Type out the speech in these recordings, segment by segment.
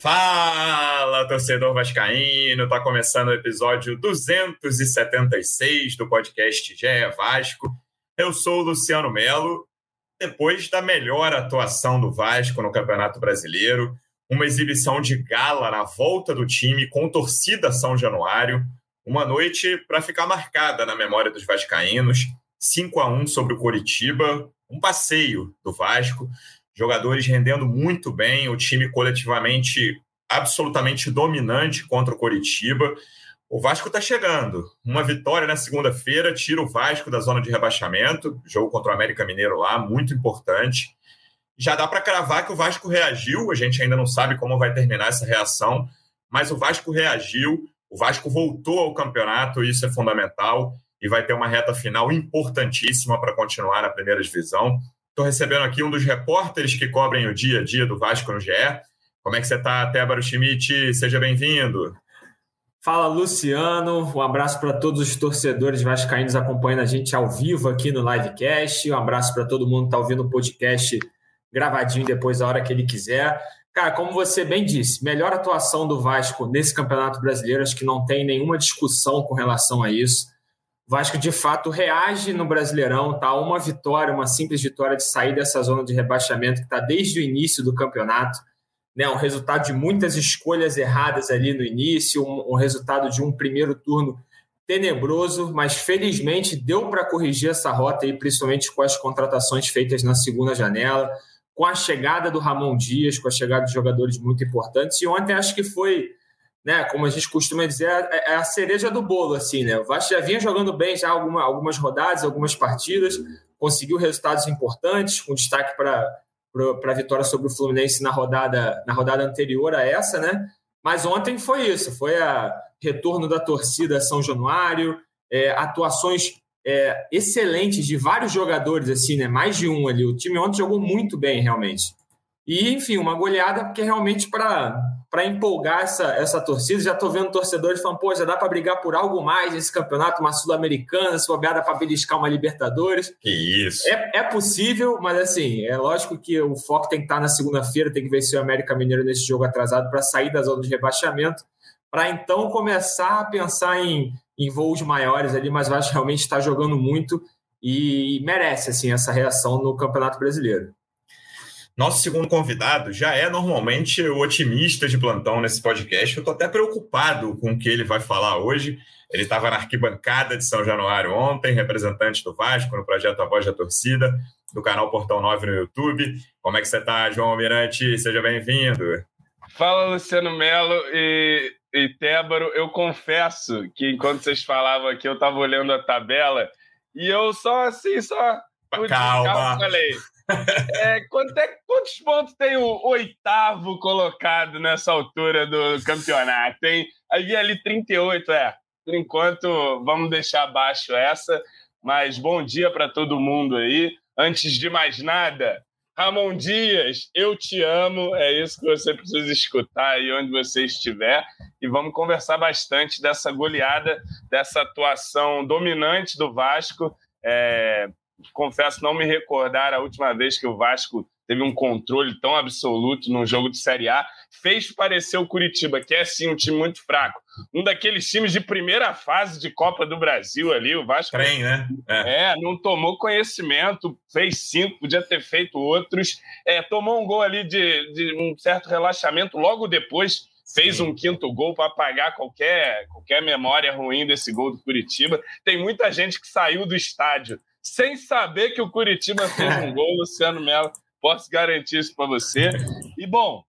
Fala, torcedor vascaíno! Tá começando o episódio 276 do podcast GE Vasco. Eu sou o Luciano Melo. Depois da melhor atuação do Vasco no Campeonato Brasileiro, uma exibição de gala na volta do time com torcida São Januário, uma noite para ficar marcada na memória dos vascaínos. 5 a 1 sobre o Coritiba, um passeio do Vasco jogadores rendendo muito bem, o time coletivamente absolutamente dominante contra o Coritiba. O Vasco está chegando. Uma vitória na segunda-feira tira o Vasco da zona de rebaixamento. Jogo contra o América Mineiro lá, muito importante. Já dá para cravar que o Vasco reagiu. A gente ainda não sabe como vai terminar essa reação, mas o Vasco reagiu. O Vasco voltou ao campeonato, isso é fundamental. E vai ter uma reta final importantíssima para continuar na primeira divisão. Estou recebendo aqui um dos repórteres que cobrem o dia a dia do Vasco no GE. Como é que você está, Tébaro Schmidt? Seja bem-vindo. Fala, Luciano. Um abraço para todos os torcedores vascaínos acompanhando a gente ao vivo aqui no Livecast. Um abraço para todo mundo que está ouvindo o podcast gravadinho depois da hora que ele quiser. Cara, como você bem disse, melhor atuação do Vasco nesse Campeonato Brasileiro, acho que não tem nenhuma discussão com relação a isso. Vasco de fato reage no Brasileirão, tá? Uma vitória, uma simples vitória de sair dessa zona de rebaixamento que está desde o início do campeonato. Né, um resultado de muitas escolhas erradas ali no início, um, um resultado de um primeiro turno tenebroso, mas felizmente deu para corrigir essa rota aí, principalmente com as contratações feitas na segunda janela, com a chegada do Ramon Dias, com a chegada de jogadores muito importantes. E ontem acho que foi né, como a gente costuma dizer, é, é a cereja do bolo, assim, né? O Vasco já vinha jogando bem já alguma, algumas rodadas, algumas partidas, conseguiu resultados importantes, com destaque para a vitória sobre o Fluminense na rodada, na rodada anterior a essa, né? Mas ontem foi isso, foi a retorno da torcida São Januário, é, atuações é, excelentes de vários jogadores, assim, né? Mais de um ali. O time ontem jogou muito bem, realmente. E, enfim, uma goleada, porque realmente para empolgar essa, essa torcida, já estou vendo torcedores falando, pô, já dá para brigar por algo mais nesse campeonato, uma Sul-Americana, se bobeada para beliscar uma Libertadores. Que isso. É, é possível, mas assim, é lógico que o foco tem que estar na segunda-feira, tem que vencer o América Mineiro nesse jogo atrasado para sair da zona de rebaixamento, para então começar a pensar em, em voos maiores ali, mas acho que realmente está jogando muito e merece assim essa reação no Campeonato Brasileiro. Nosso segundo convidado já é normalmente o otimista de plantão nesse podcast. Eu estou até preocupado com o que ele vai falar hoje. Ele estava na arquibancada de São Januário ontem, representante do Vasco no projeto A Voz da Torcida, do canal Portão 9 no YouTube. Como é que você está, João Almirante? Seja bem-vindo. Fala, Luciano Melo e, e Tébaro. Eu confesso que enquanto vocês falavam aqui, eu estava olhando a tabela e eu só assim, só. Calma. Falei, é, é, quantos pontos tem o oitavo colocado nessa altura do campeonato? Tem havia ali 38, é. Por enquanto, vamos deixar abaixo essa. Mas bom dia para todo mundo aí. Antes de mais nada, Ramon Dias, eu te amo. É isso que você precisa escutar aí onde você estiver. E vamos conversar bastante dessa goleada, dessa atuação dominante do Vasco. É, confesso não me recordar a última vez que o Vasco teve um controle tão absoluto num jogo de Série A, fez parecer o Curitiba, que é sim um time muito fraco. Um daqueles times de primeira fase de Copa do Brasil ali, o Vasco. Trem, né? É. é. não tomou conhecimento, fez cinco, podia ter feito outros. É, tomou um gol ali de, de um certo relaxamento logo depois. Fez Sim. um quinto gol para apagar qualquer, qualquer memória ruim desse gol do Curitiba. Tem muita gente que saiu do estádio sem saber que o Curitiba fez um gol, Luciano Melo. Posso garantir isso para você. E, bom,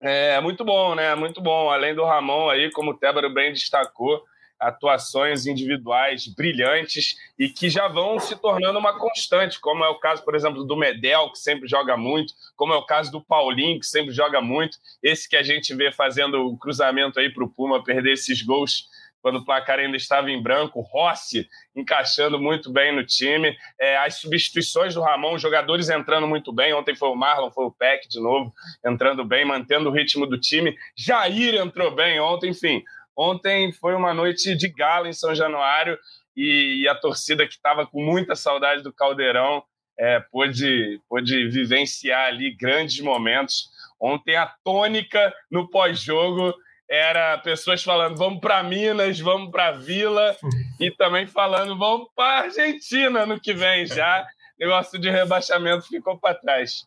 é muito bom, né? Muito bom. Além do Ramon aí, como o Tébaro bem destacou, atuações individuais brilhantes e que já vão se tornando uma constante, como é o caso, por exemplo, do Medel, que sempre joga muito, como é o caso do Paulinho, que sempre joga muito, esse que a gente vê fazendo o cruzamento aí para o Puma perder esses gols quando o placar ainda estava em branco, Rossi encaixando muito bem no time, é, as substituições do Ramon, jogadores entrando muito bem, ontem foi o Marlon, foi o Peck de novo, entrando bem, mantendo o ritmo do time, Jair entrou bem ontem, enfim, ontem foi uma noite de gala em São Januário e, e a torcida que estava com muita saudade do Caldeirão é, pôde, pôde vivenciar ali grandes momentos. Ontem a tônica no pós-jogo era pessoas falando vamos para Minas, vamos para Vila e também falando vamos para Argentina no que vem já. Negócio de rebaixamento ficou para trás.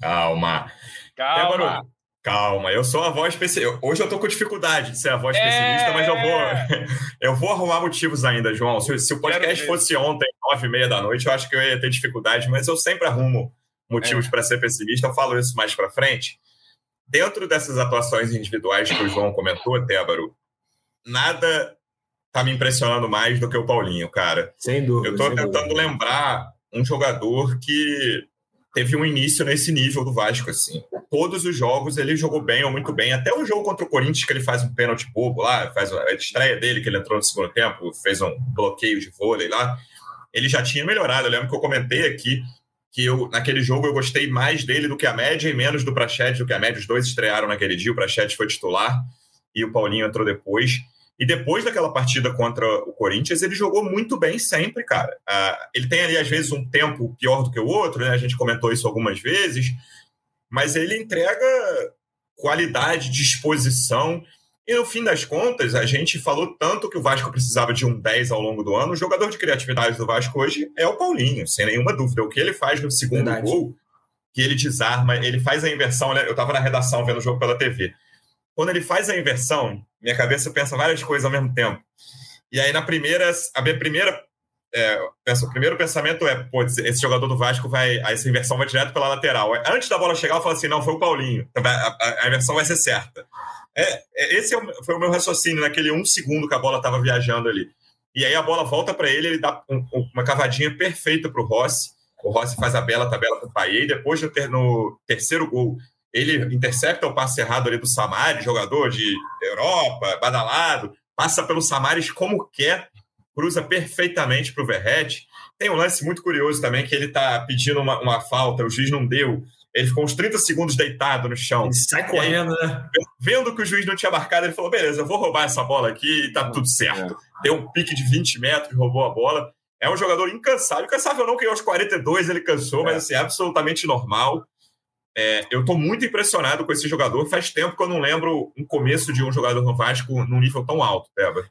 Calma. Calma. Calma, eu sou a voz especialista. Hoje eu tô com dificuldade de ser a voz especialista, é... mas eu vou eu vou arrumar motivos ainda, João. Se, se o podcast fosse ontem, nove e meia da noite, eu acho que eu ia ter dificuldade, mas eu sempre arrumo motivos é. para ser pessimista. Eu falo isso mais para frente. Dentro dessas atuações individuais que o João comentou, Débaro, nada tá me impressionando mais do que o Paulinho, cara. Sem dúvida. Eu tô tentando dúvida. lembrar um jogador que teve um início nesse nível do Vasco, assim. Todos os jogos ele jogou bem ou muito bem. Até o jogo contra o Corinthians, que ele faz um pênalti bobo lá, faz a estreia dele, que ele entrou no segundo tempo, fez um bloqueio de vôlei lá. Ele já tinha melhorado. Eu lembro que eu comentei aqui que eu, naquele jogo eu gostei mais dele do que a média e menos do Prachete do que a média. Os dois estrearam naquele dia, o Prachete foi titular e o Paulinho entrou depois. E depois daquela partida contra o Corinthians, ele jogou muito bem sempre, cara. Uh, ele tem ali, às vezes, um tempo pior do que o outro, né? A gente comentou isso algumas vezes, mas ele entrega qualidade, disposição. E no fim das contas, a gente falou tanto que o Vasco precisava de um 10 ao longo do ano. O jogador de criatividade do Vasco hoje é o Paulinho, sem nenhuma dúvida. O que ele faz no segundo Verdade. gol, que ele desarma, ele faz a inversão. Né? Eu estava na redação vendo o jogo pela TV. Quando ele faz a inversão, minha cabeça pensa várias coisas ao mesmo tempo. E aí, na primeira, a minha primeira. É, penso, o primeiro pensamento é: pô, esse jogador do Vasco vai. Essa inversão vai direto pela lateral. Antes da bola chegar, eu falo assim: não, foi o Paulinho. A, a, a inversão vai ser certa. É, é, esse é foi o meu raciocínio naquele um segundo que a bola estava viajando ali. E aí a bola volta para ele, ele dá um, uma cavadinha perfeita para o Rossi. O Rossi faz a bela tabela para o Paier. E depois, no, ter, no, terceiro gol, ele intercepta o passe errado ali do Samaris, jogador de Europa, badalado. Passa pelo Samaris como quer, cruza perfeitamente para o Verrete. Tem um lance muito curioso também, que ele está pedindo uma, uma falta, o juiz não deu. Ele ficou uns 30 segundos deitado no chão. Ele sai correndo, né? Vendo que o juiz não tinha marcado, ele falou: beleza, eu vou roubar essa bola aqui e tá tudo certo. É. Deu um pique de 20 metros, roubou a bola. É um jogador incansável. Incansável não, que aos 42 ele cansou, é. mas assim, é absolutamente normal. É, eu estou muito impressionado com esse jogador. Faz tempo que eu não lembro um começo de um jogador no Vasco num nível tão alto, Peba.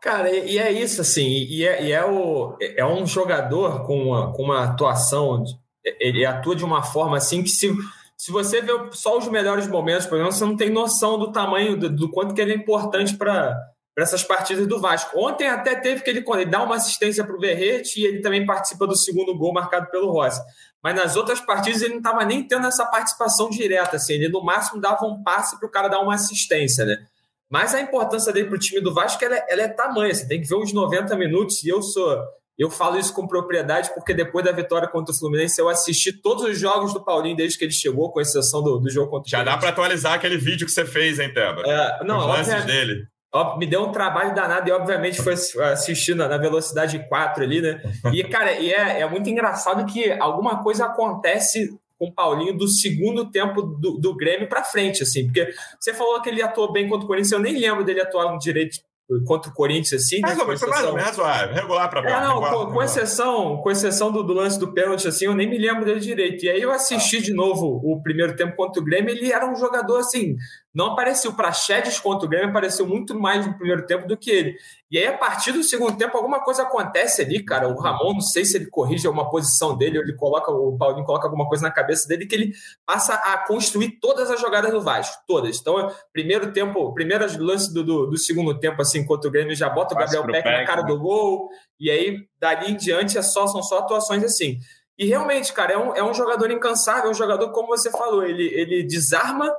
Cara, e é isso, assim, e é, e é, o, é um jogador com uma, com uma atuação ele atua de uma forma assim que se, se você vê só os melhores momentos, por exemplo, você não tem noção do tamanho, do, do quanto que ele é importante para essas partidas do Vasco. Ontem até teve que ele, ele dá uma assistência para o Verrete e ele também participa do segundo gol marcado pelo Rossi. Mas nas outras partidas ele não estava nem tendo essa participação direta, assim, ele no máximo dava um passe para o cara dar uma assistência, né? Mas a importância dele para o time do Vasco ela é, ela é tamanha, você tem que ver os 90 minutos, e eu sou eu falo isso com propriedade porque depois da vitória contra o Fluminense eu assisti todos os jogos do Paulinho desde que ele chegou, com exceção do, do jogo contra o Já dá para atualizar aquele vídeo que você fez, hein, Teba? É, não, Os lances dele. Ó, me deu um trabalho danado e, obviamente, foi assistir na, na, velocidade 4 ali, né? E, cara, e é, é muito engraçado que alguma coisa acontece com o Paulinho do segundo tempo do, do Grêmio para frente, assim, porque você falou que ele atuou bem contra o Corinthians, eu nem lembro dele atuar direito contra o Corinthians, assim. Mais né? menos, foi mais ou menos razoável, regular para é, não, com, com, exceção, com exceção do, do, lance do pênalti, assim, eu nem me lembro dele direito. E aí eu assisti ah. de novo o primeiro tempo contra o Grêmio, ele era um jogador, assim, não apareceu para Chedes contra o Grêmio, apareceu muito mais no primeiro tempo do que ele. E aí, a partir do segundo tempo, alguma coisa acontece ali, cara. O Ramon, não sei se ele corrige alguma posição dele, ou ele coloca, o Paulinho coloca alguma coisa na cabeça dele, que ele passa a construir todas as jogadas do Vasco, todas. Então, primeiro tempo, primeiro lance do, do, do segundo tempo, assim, contra o Grêmio, já bota o Gabriel Peck na cara né? do gol, e aí, dali em diante, é só, são só atuações assim. E realmente, cara, é um, é um jogador incansável, é um jogador, como você falou, ele, ele desarma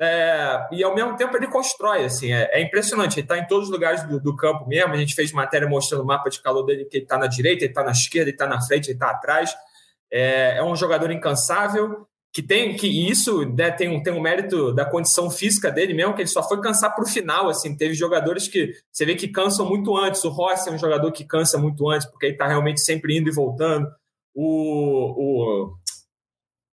é, e ao mesmo tempo ele constrói, assim, é, é impressionante. Ele está em todos os lugares do, do, campo mesmo. A gente fez matéria mostrando o mapa de calor dele, que ele está na direita, ele está na esquerda, ele está na frente, ele está atrás. É, é, um jogador incansável, que tem que isso né, tem, um, tem um mérito da condição física dele mesmo, que ele só foi cansar para o final. Assim, teve jogadores que você vê que cansam muito antes. O Rossi é um jogador que cansa muito antes, porque ele está realmente sempre indo e voltando. O, o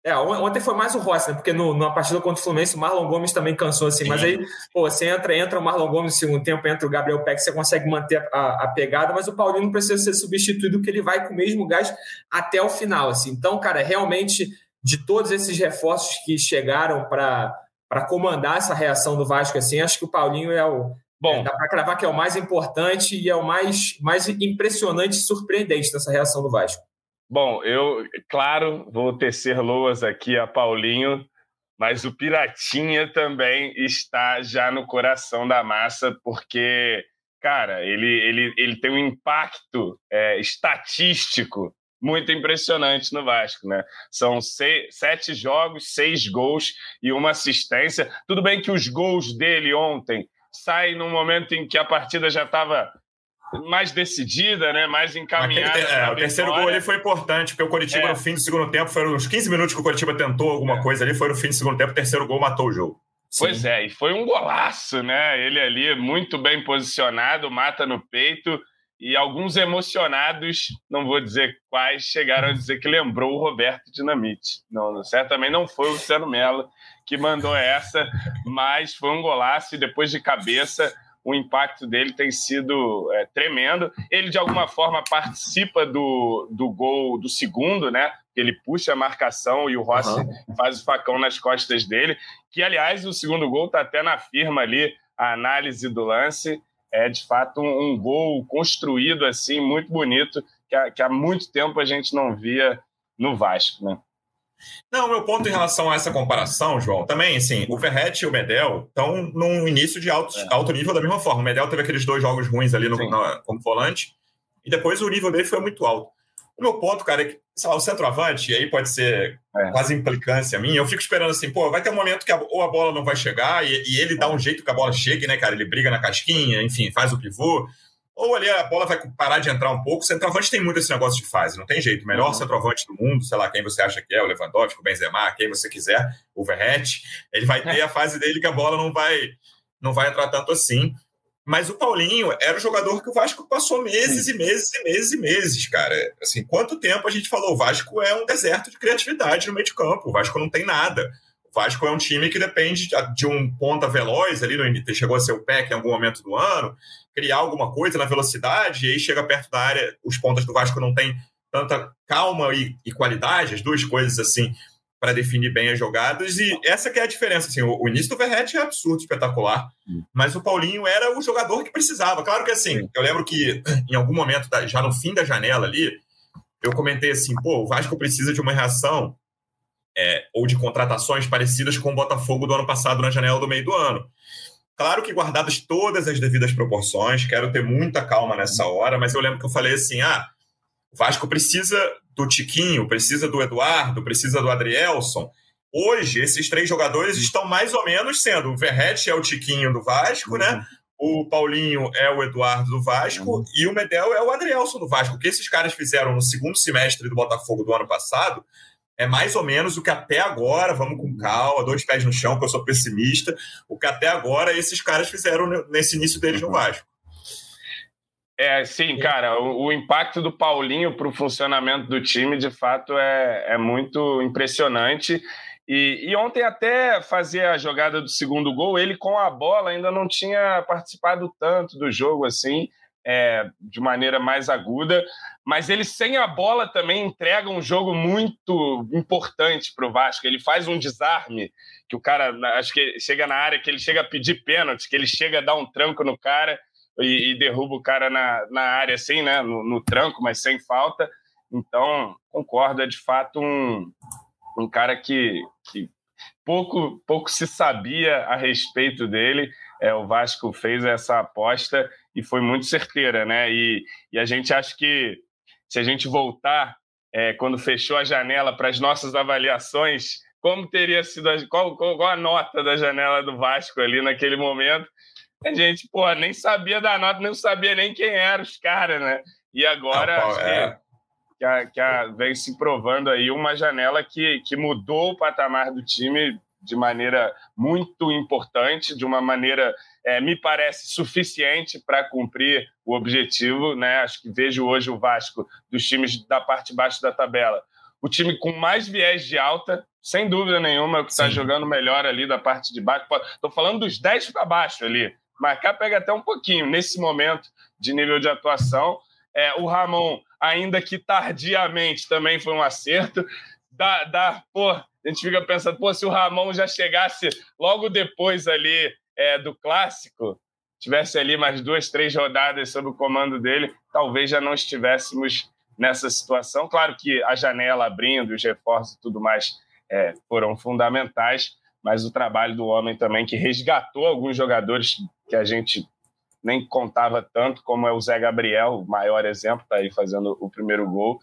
é, ontem foi mais o Rossi, né? Porque no, numa partida contra o Fluminense, o Marlon Gomes também cansou, assim. Sim. Mas aí, pô, você entra, entra o Marlon Gomes no segundo tempo, entra o Gabriel Peck, você consegue manter a, a, pegada, mas o Paulinho não precisa ser substituído, que ele vai com o mesmo gás até o final, assim. Então, cara, realmente de todos esses reforços que chegaram para comandar essa reação do Vasco, assim, acho que o Paulinho é o. Bom, é, dá para cravar que é o mais importante e é o mais, mais impressionante e surpreendente dessa reação do Vasco. Bom, eu, claro, vou tecer loas aqui a Paulinho, mas o Piratinha também está já no coração da massa, porque, cara, ele, ele, ele tem um impacto é, estatístico muito impressionante no Vasco, né? São seis, sete jogos, seis gols e uma assistência. Tudo bem que os gols dele ontem saem no momento em que a partida já estava mais decidida, né? mais encaminhada. é, o terceiro gol ali foi importante, porque o Coritiba é. no fim do segundo tempo, foram uns 15 minutos que o Coritiba tentou alguma é. coisa ali, foi no fim do segundo tempo, o terceiro gol matou o jogo. Pois Sim. é, e foi um golaço, né? Ele ali muito bem posicionado, mata no peito, e alguns emocionados, não vou dizer quais, chegaram a dizer que lembrou o Roberto Dinamite. Não, certamente não foi o Luciano Mello que mandou essa, mas foi um golaço e depois de cabeça o impacto dele tem sido é, tremendo. Ele, de alguma forma, participa do, do gol do segundo, né? Ele puxa a marcação e o Rossi uhum. faz o facão nas costas dele. Que, aliás, o segundo gol está até na firma ali, a análise do lance. É, de fato, um, um gol construído assim, muito bonito, que, que há muito tempo a gente não via no Vasco, né? Não, meu ponto em relação a essa comparação, João, também, assim, o Ferret e o Medel estão num início de alto, é. alto nível da mesma forma. O Medel teve aqueles dois jogos ruins ali no, na, como volante, e depois o nível dele foi muito alto. O meu ponto, cara, é que, sei lá, o centroavante, e aí pode ser é. quase implicância minha, eu fico esperando assim, pô, vai ter um momento que a, ou a bola não vai chegar, e, e ele dá um jeito que a bola chegue, né, cara? Ele briga na casquinha, enfim, faz o pivô ou ali a bola vai parar de entrar um pouco. O centroavante tem muito esse negócio de fase, não tem jeito. O melhor uhum. centroavante do mundo, sei lá, quem você acha que é, o Lewandowski, o Benzema, quem você quiser, o Verret, ele vai ter a fase dele que a bola não vai, não vai entrar tanto assim. Mas o Paulinho era o jogador que o Vasco passou meses e meses e meses e meses, cara. Assim, quanto tempo a gente falou, o Vasco é um deserto de criatividade no meio de campo, o Vasco não tem nada. O Vasco é um time que depende de um ponta veloz ali, no, chegou a ser o PEC em algum momento do ano, criar alguma coisa na velocidade, e aí chega perto da área, os pontas do Vasco não têm tanta calma e, e qualidade, as duas coisas assim, para definir bem as jogadas, e essa que é a diferença. Assim, o, o início do Verrete é absurdo, espetacular, mas o Paulinho era o jogador que precisava. Claro que assim, eu lembro que em algum momento, já no fim da janela ali, eu comentei assim, pô, o Vasco precisa de uma reação é, ou de contratações parecidas com o Botafogo do ano passado na janela do meio do ano. Claro que guardadas todas as devidas proporções, quero ter muita calma nessa hora, mas eu lembro que eu falei assim: ah, o Vasco precisa do Tiquinho, precisa do Eduardo, precisa do Adrielson. Hoje, esses três jogadores estão mais ou menos sendo: o Verrete é o Tiquinho do Vasco, né? uhum. né? O Paulinho é o Eduardo do Vasco uhum. e o Medel é o Adrielson do Vasco. O que esses caras fizeram no segundo semestre do Botafogo do ano passado é mais ou menos o que até agora, vamos com calma, dois pés no chão, que eu sou pessimista, o que até agora esses caras fizeram nesse início deles no Vasco. É, sim, cara, o, o impacto do Paulinho para o funcionamento do time, de fato, é, é muito impressionante. E, e, ontem até fazer a jogada do segundo gol, ele com a bola ainda não tinha participado tanto do jogo assim, é, de maneira mais aguda mas ele sem a bola também entrega um jogo muito importante para o Vasco. Ele faz um desarme que o cara, acho que chega na área, que ele chega a pedir pênalti, que ele chega a dar um tranco no cara e, e derruba o cara na, na área assim, né, no, no, tranco, mas sem falta. Então, concordo, é de fato um, um cara que, que pouco, pouco se sabia a respeito dele. É, o Vasco fez essa aposta e foi muito certeira, né? E, e a gente acha que se a gente voltar é, quando fechou a janela para as nossas avaliações, como teria sido, a, qual, qual, a nota da janela do Vasco ali naquele momento? A gente, pô, nem sabia da nota, nem sabia nem quem eram os caras, né? E agora ah, é. que, a, que a, vem se provando aí uma janela que, que mudou o patamar do time de maneira muito importante, de uma maneira, é, me parece, suficiente para cumprir o objetivo. Né? Acho que vejo hoje o Vasco, dos times da parte de baixo da tabela, o time com mais viés de alta, sem dúvida nenhuma, o que está jogando melhor ali da parte de baixo. Estou falando dos 10 para baixo ali. Marcar pega até um pouquinho nesse momento de nível de atuação. É, o Ramon, ainda que tardiamente, também foi um acerto dá, dá, pô, a gente fica pensando, pô, se o Ramon já chegasse logo depois ali é, do clássico, tivesse ali mais duas, três rodadas sob o comando dele, talvez já não estivéssemos nessa situação. Claro que a janela abrindo, os reforços e tudo mais é, foram fundamentais, mas o trabalho do homem também, que resgatou alguns jogadores que a gente nem contava tanto, como é o Zé Gabriel, o maior exemplo, está aí fazendo o primeiro gol.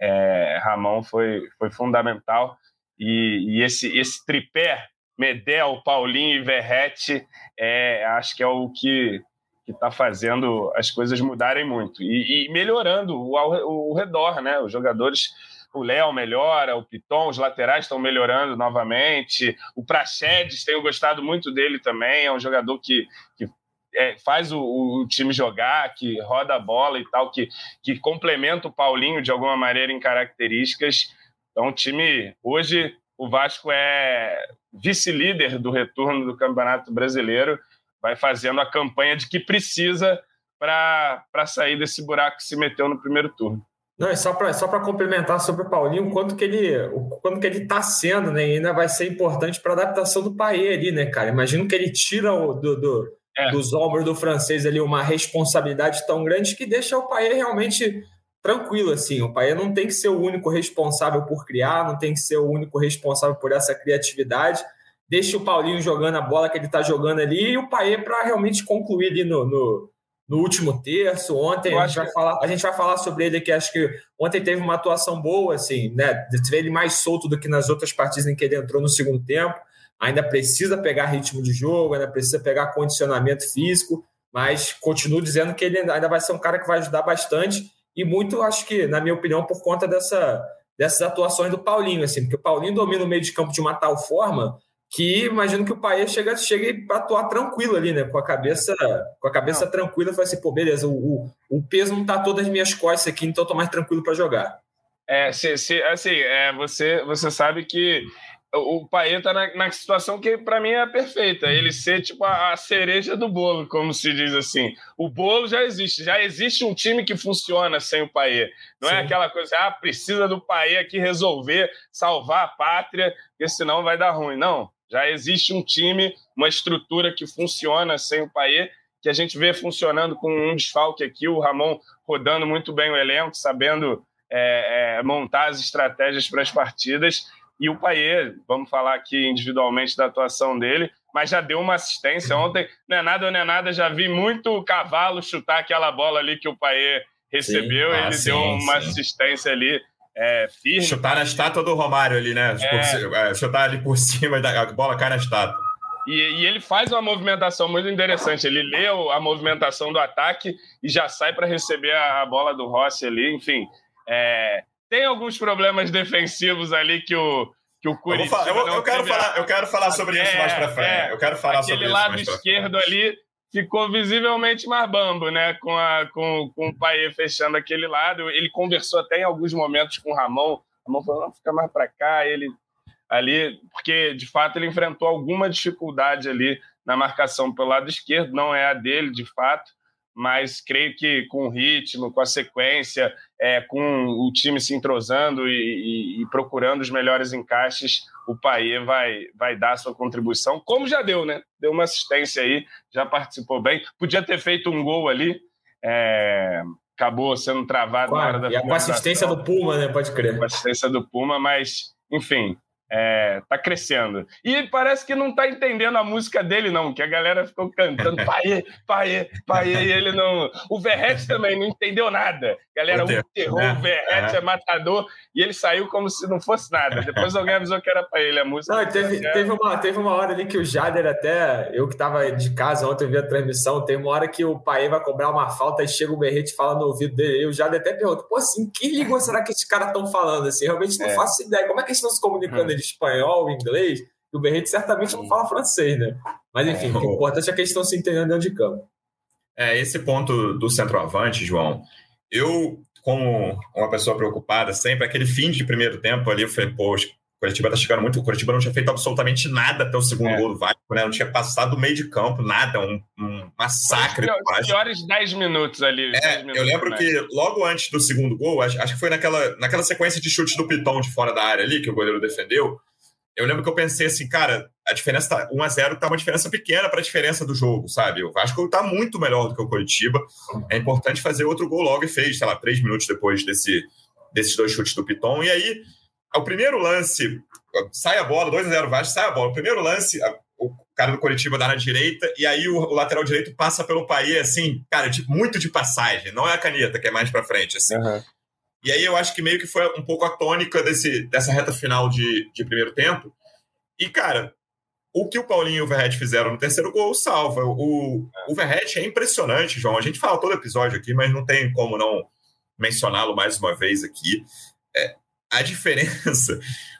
É, Ramon foi, foi fundamental. E, e, esse, esse tripé, Medel, Paulinho e Verrete, é, acho que é o que está fazendo as coisas mudarem muito. E, e melhorando o, o, o redor, né? Os jogadores o Léo melhora, o Piton, os laterais estão melhorando novamente. O Praxedes, tenho gostado muito dele também, é um jogador que, que é, faz o, o, time jogar, que roda a bola e tal, que, que complementa o Paulinho de alguma maneira em características. Então, o time, hoje, o Vasco é vice-líder do retorno do Campeonato Brasileiro, vai fazendo a campanha de que precisa para sair desse buraco que se meteu no primeiro turno. Não, é só para só complementar sobre o Paulinho, quanto que ele o quanto que ele está sendo, né? ainda vai ser importante para a adaptação do Paê ali, né, cara? Imagino que ele tira o, do, do é. dos ombros do francês ali uma responsabilidade tão grande que deixa o Paê realmente tranquilo, assim. O Paê não tem que ser o único responsável por criar, não tem que ser o único responsável por essa criatividade. Deixa o Paulinho jogando a bola que ele está jogando ali e o Paê para realmente concluir ali no, no no último terço. Ontem a gente, vai falar, a gente vai falar sobre ele aqui. Acho que ontem teve uma atuação boa, assim, né? Teve ele mais solto do que nas outras partidas em que ele entrou no segundo tempo. Ainda precisa pegar ritmo de jogo, ainda precisa pegar condicionamento físico, mas continuo dizendo que ele ainda vai ser um cara que vai ajudar bastante. E muito, acho que, na minha opinião, por conta dessa, dessas atuações do Paulinho, assim, porque o Paulinho domina o meio de campo de uma tal forma que imagino que o Paê chega, chegue para atuar tranquilo ali, né? Com a cabeça, com a cabeça tranquila, fala assim, pô, beleza, o, o, o peso não está todas as minhas costas aqui, então eu tô mais tranquilo para jogar. É, se, se, assim, é, você, você sabe que o Paê tá na, na situação que para mim é perfeita, ele ser tipo a, a, cereja do bolo, como se diz assim. O bolo já existe, já existe um time que funciona sem o Paê. Não é Sim. é aquela coisa, ah, precisa do Paê aqui resolver, salvar a pátria, porque senão vai dar ruim. Não, já existe um time, uma estrutura que funciona sem o Paê, que a gente vê funcionando com um desfalque aqui, o Ramon rodando muito bem o elenco, sabendo é, é, montar as estratégias para as partidas. E o Paê, vamos falar aqui individualmente da atuação dele, mas já deu uma assistência ontem. Não é nada, não é nada, já vi muito cavalo chutar aquela bola ali que o Paê recebeu. Sim, ah, ele sim, deu uma sim. assistência ali é, firme. Chutar na estátua do Romário ali, né? Tipo, é... chutar ali por cima a bola cai na estátua. E, e, ele faz uma movimentação muito interessante. Ele lê a movimentação do ataque e já sai para receber a, a, bola do Rossi ali. Enfim, é, tem alguns problemas defensivos ali que o, que o Curitiba. Eu, eu, eu quero, falar, eu quero falar sobre isso mais para frente. É, eu quero falar sobre isso. Aquele lado esquerdo ali ficou visivelmente mais bambo, né? Com, a, com, com o Paê fechando aquele lado. Ele conversou até em alguns momentos com o Ramon. O Ramon falou: não, fica mais para cá. Ele ali, porque de fato ele enfrentou alguma dificuldade ali na marcação pelo lado esquerdo, não é a dele de fato, mas creio que com o ritmo, com a sequência, é, com o time se entrosando e, e, e, procurando os melhores encaixes, o Paê vai, vai dar sua contribuição, como já deu, né? Deu uma assistência aí, já participou bem. Podia ter feito um gol ali, é, acabou sendo travado claro, na hora da E com a assistência do Puma, né? Pode crer. Com a assistência do Puma, mas, enfim, é, tá crescendo. E parece que não tá entendendo a música dele, não, que a galera ficou cantando pai, pai, pai, e ele não. O Verrete também não entendeu nada. Galera, o terror, né? o Verrete é. é. matador, e ele saiu como se não fosse nada. Depois alguém avisou que era para ele a música. Não, teve, teve, uma, teve uma hora ali que o Jader, até eu que tava de casa ontem, vi a transmissão, tem uma hora que o pai vai cobrar uma falta e chega o Verrete e fala no ouvido dele, e o Jader até pergunta, pô, assim, que língua será que esses caras estão falando? Assim, realmente não é. faço ideia. Como é que eles estão se comunicando? Hum espanhol, inglês, e o Berrete certamente não fala francês, né? Mas enfim, é. o importante é que eles estão se entendendo dentro de campo. É, esse ponto do centroavante, João, eu, como uma pessoa preocupada, sempre aquele fim de primeiro tempo ali, eu falei, poxa, Curitiba tá chegando muito. O Curitiba não tinha feito absolutamente nada até o segundo é. gol do Vasco, né? Não tinha passado do meio de campo, nada, um, um massacre do Vasco. Os piores 10 minutos ali. É, minutos eu lembro que logo antes do segundo gol, acho, acho que foi naquela, naquela sequência de chutes do Pitão de fora da área ali, que o goleiro defendeu. Eu lembro que eu pensei assim, cara, a diferença tá 1 a 0 tá uma diferença pequena para a diferença do jogo, sabe? O Vasco tá muito melhor do que o Curitiba. É importante fazer outro gol logo e fez, sei lá, três minutos depois desse, desses dois chutes do Piton. E aí, o primeiro lance, sai a bola, 2 a 0 Vasco, sai a bola. O primeiro lance, o cara do Coritiba dá na direita, e aí o, o lateral direito passa pelo Paê, assim, cara, de, muito de passagem. Não é a caneta, que é mais para frente, assim. Uhum. E aí eu acho que meio que foi um pouco a tônica desse, dessa reta final de, de primeiro tempo. E, cara, o que o Paulinho e o Verret fizeram no terceiro gol salva. O, o Verret é impressionante, João. A gente fala todo episódio aqui, mas não tem como não mencioná-lo mais uma vez aqui. É, a diferença,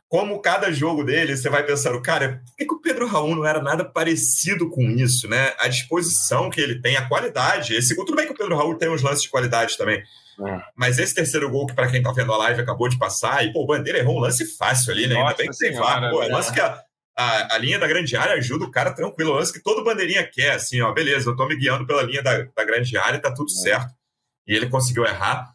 como cada jogo dele, você vai pensando, cara, por que, que, o Pedro Raul não era nada parecido com isso, né? A disposição que ele tem, a qualidade. Esse, tudo bem que o Pedro Raul tem uns lances de qualidade também. É. Mas esse terceiro gol, que para quem tá vendo a live acabou de passar, e pô, o Bandeira errou um lance fácil ali, né? Nossa Ainda bem que tem VAR. Pô, é um lance que a, a, a, linha da grande área ajuda o cara tranquilo. É um lance que todo bandeirinha quer, assim, ó, beleza, eu tô me guiando pela linha da, da grande área, tá tudo é. certo. E ele conseguiu errar.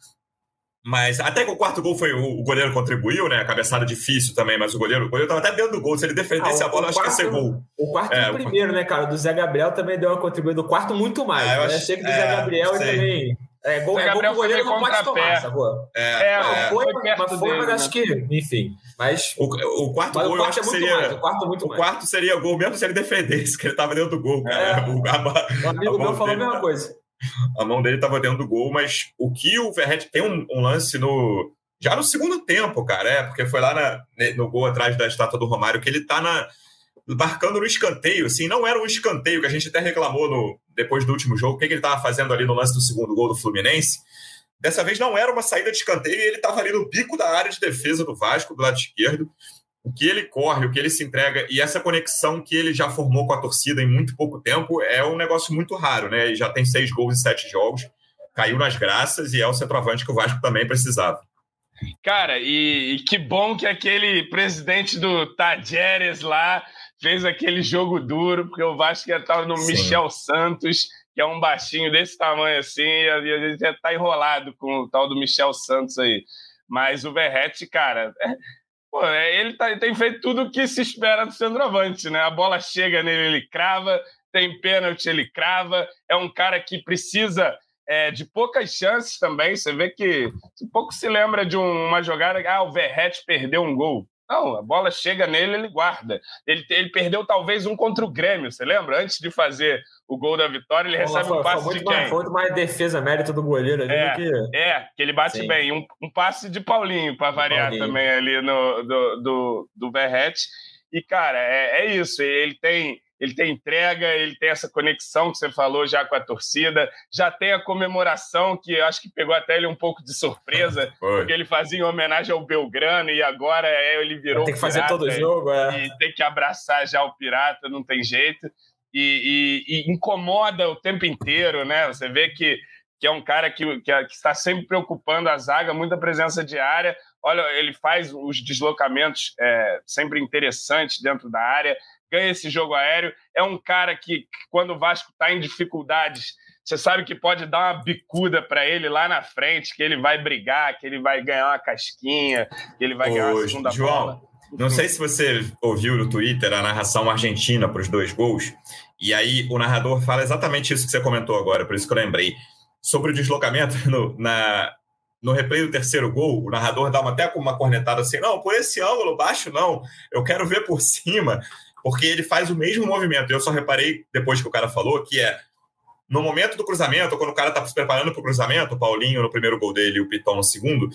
Mas até que o quarto gol foi o, o, goleiro contribuiu, né? A cabeçada difícil também, mas o goleiro, o goleiro tava até dentro do gol. Se ele defendesse ah, a bola, acho quarto, que ia ser gol. O quarto é, o primeiro, né, cara? Do Zé Gabriel também deu uma contribuída. O quarto muito mais. Ah, eu né? achei que do é, Zé Gabriel e também. É, gol, é gol o goleiro não pode tomar, sacou? É, é, não, é, foi, foi, mas, foi, dele, mas acho né? que, enfim. Mas, o, o quarto mas gol o quarto eu acho é que seria. Mais, o quarto, muito o mais. quarto seria gol mesmo se ele defendesse, que ele tava dentro do gol. Cara. É. O, a, o amigo meu falou a mesma coisa a mão dele estava dentro do gol, mas o que o Verret tem um, um, lance no. Já no segundo tempo, cara, é, porque foi lá na, no gol atrás da estátua do Romário que ele tá na, marcando no escanteio, assim, não era um escanteio que a gente até reclamou no, depois do último jogo, o que, que ele estava fazendo ali no lance do segundo gol do Fluminense. Dessa vez não era uma saída de escanteio ele estava ali no bico da área de defesa do Vasco, do lado esquerdo o que ele corre, o que ele se entrega e essa conexão que ele já formou com a torcida em muito pouco tempo é um negócio muito raro, né? Ele já tem seis gols em sete jogos, caiu nas graças e é o centroavante que o Vasco também precisava. Cara, e, e que bom que aquele presidente do Tajeres lá fez aquele jogo duro, porque o Vasco ia estar no Sim. Michel Santos, que é um baixinho desse tamanho assim, e a gente já tá enrolado com o tal do Michel Santos aí. Mas o Verrete, cara, Pô, é, ele, tá, ele tem feito tudo o que se espera do centroavante, né? A bola chega nele, ele crava, tem pênalti, ele crava. É um cara que precisa é, de poucas chances também. Você vê que pouco se lembra de uma jogada, ah, o Verret perdeu um gol. Não, a bola chega nele, ele guarda. Ele, ele perdeu talvez um contra o Grêmio, você lembra? Antes de fazer o gol da vitória, ele recebe foi, um passe de quem? Mais, foi muito mais defesa, mérito do goleiro ali é, que... É, que ele bate Sim. bem. Um, um, passe de Paulinho, para variar Paulinho. também ali no, do, do, do Verret. E, cara, é, é isso. Ele tem ele tem entrega, ele tem essa conexão que você falou já com a torcida, já tem a comemoração que acho que pegou até ele um pouco de surpresa, porque ele fazia em homenagem ao Belgrano e agora é, ele virou. Tem que fazer todo jogo, é. E tem que abraçar já o pirata, não tem jeito. E, e, e incomoda o tempo inteiro, né? Você vê que que é um cara que, que, que, está sempre preocupando a zaga, muita presença diária. Olha, ele faz os deslocamentos é, sempre interessantes dentro da área ganha esse jogo aéreo. É um cara que, quando o Vasco está em dificuldades, você sabe que pode dar uma bicuda para ele lá na frente, que ele vai brigar, que ele vai ganhar uma casquinha, que ele vai Ô, ganhar uma segunda João, bola. Não sei se você ouviu no Twitter a narração argentina para os dois gols, e aí o narrador fala exatamente isso que você comentou agora, por isso que eu lembrei. Sobre o deslocamento no, na, no replay do terceiro gol, o narrador dá uma, até com uma cornetada assim: não, por esse ângulo baixo, não, eu quero ver por cima porque ele faz o mesmo movimento. Eu só reparei, depois que o cara falou, que é no momento do cruzamento, quando o cara está se preparando para o cruzamento, o Paulinho no primeiro gol dele e o Pitão no segundo,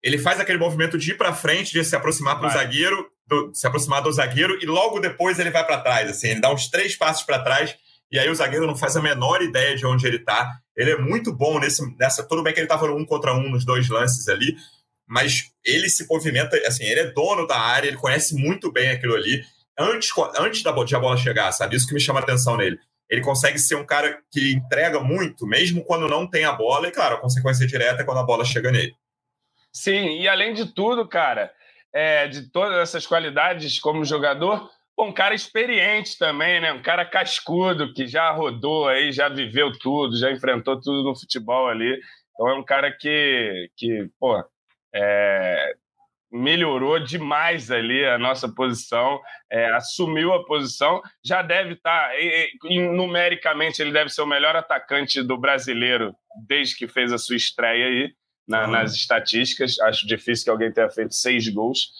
ele faz aquele movimento de ir para frente, de se aproximar para o zagueiro, do, se aproximar do zagueiro, e logo depois ele vai para trás. Assim, ele dá uns três passos para trás, e aí o zagueiro não faz a menor ideia de onde ele está. Ele é muito bom nesse, nessa. Tudo bem que ele estava no um contra um nos dois lances ali, mas ele se movimenta, assim, ele é dono da área, ele conhece muito bem aquilo ali antes, antes da, de a bola chegar, sabe? Isso que me chama a atenção nele. Ele consegue ser um cara que entrega muito, mesmo quando não tem a bola, e claro, a consequência direta é quando a bola chega nele. Sim, e além de tudo, cara, é, de todas essas qualidades como jogador, um cara experiente também, né? Um cara cascudo que já rodou aí, já viveu tudo, já enfrentou tudo no futebol ali. Então é um cara que, que pô, é, melhorou demais ali a nossa posição, é, assumiu a posição, já deve estar, tá, numericamente, ele deve ser o melhor atacante do brasileiro desde que fez a sua estreia aí na, uhum. nas estatísticas. Acho difícil que alguém tenha feito seis gols.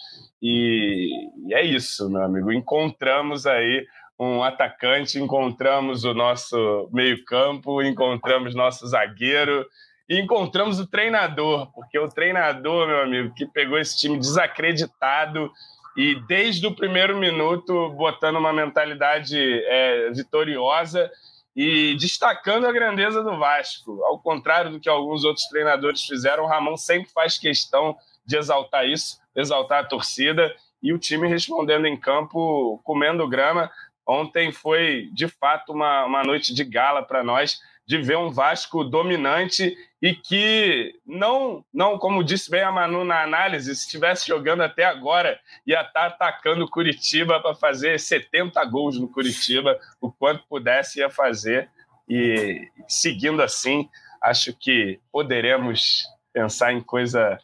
E, e é isso, meu amigo. Encontramos aí um atacante, encontramos o nosso meio-campo, encontramos nosso zagueiro e encontramos o treinador, porque o treinador, meu amigo, que pegou esse time desacreditado e desde o primeiro minuto botando uma mentalidade é, vitoriosa e destacando a grandeza do Vasco. Ao contrário do que alguns outros treinadores fizeram, o Ramon sempre faz questão de exaltar isso, exaltar a torcida e o time respondendo em campo, comendo grama. Ontem foi, de fato, uma, uma noite de gala para nós de ver um Vasco dominante e que não, não como disse bem a Manu na análise, se estivesse jogando até agora, ia estar tá atacando o Curitiba para fazer 70 gols no Curitiba, o quanto pudesse ia fazer. E seguindo assim, acho que poderemos pensar em coisa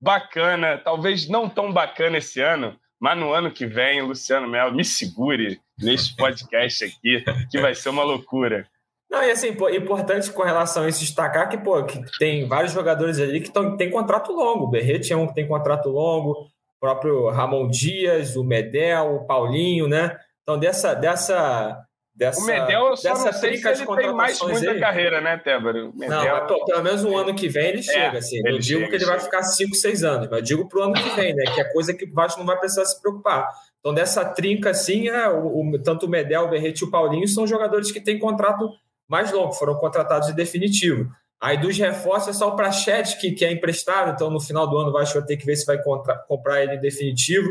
bacana, talvez não tão bacana esse ano, mas no ano que vem, Luciano Melo, me segure neste podcast aqui, que vai ser uma loucura. Não, e assim, pô, importante com relação a isso destacar que, pô, que tem vários jogadores ali que tão, tem contrato longo. O Berrete é um que tem contrato longo, o próprio Ramon Dias, o Medel, o Paulinho, né? Então, dessa. dessa Dessa, o Medel, eu só não sei se ele tem mais muita aí. carreira, né, Tébaro? Medel... Não, mas, pô, pelo menos um ano que vem ele é, chega, assim. Ele eu digo chega, que ele chega. vai ficar 5, 6 anos, mas eu digo pro ano que vem, né? Que é coisa que o Vasco não vai precisar se preocupar. Então, dessa trinca, assim, é, o, o, tanto o Medel, o Berrete e o Paulinho são jogadores que têm contrato mais longo, foram contratados de definitivo. Aí dos reforços é só o Prachete que, que é emprestado, então no final do ano o Vasco vai ter que ver se vai contra, comprar ele em definitivo.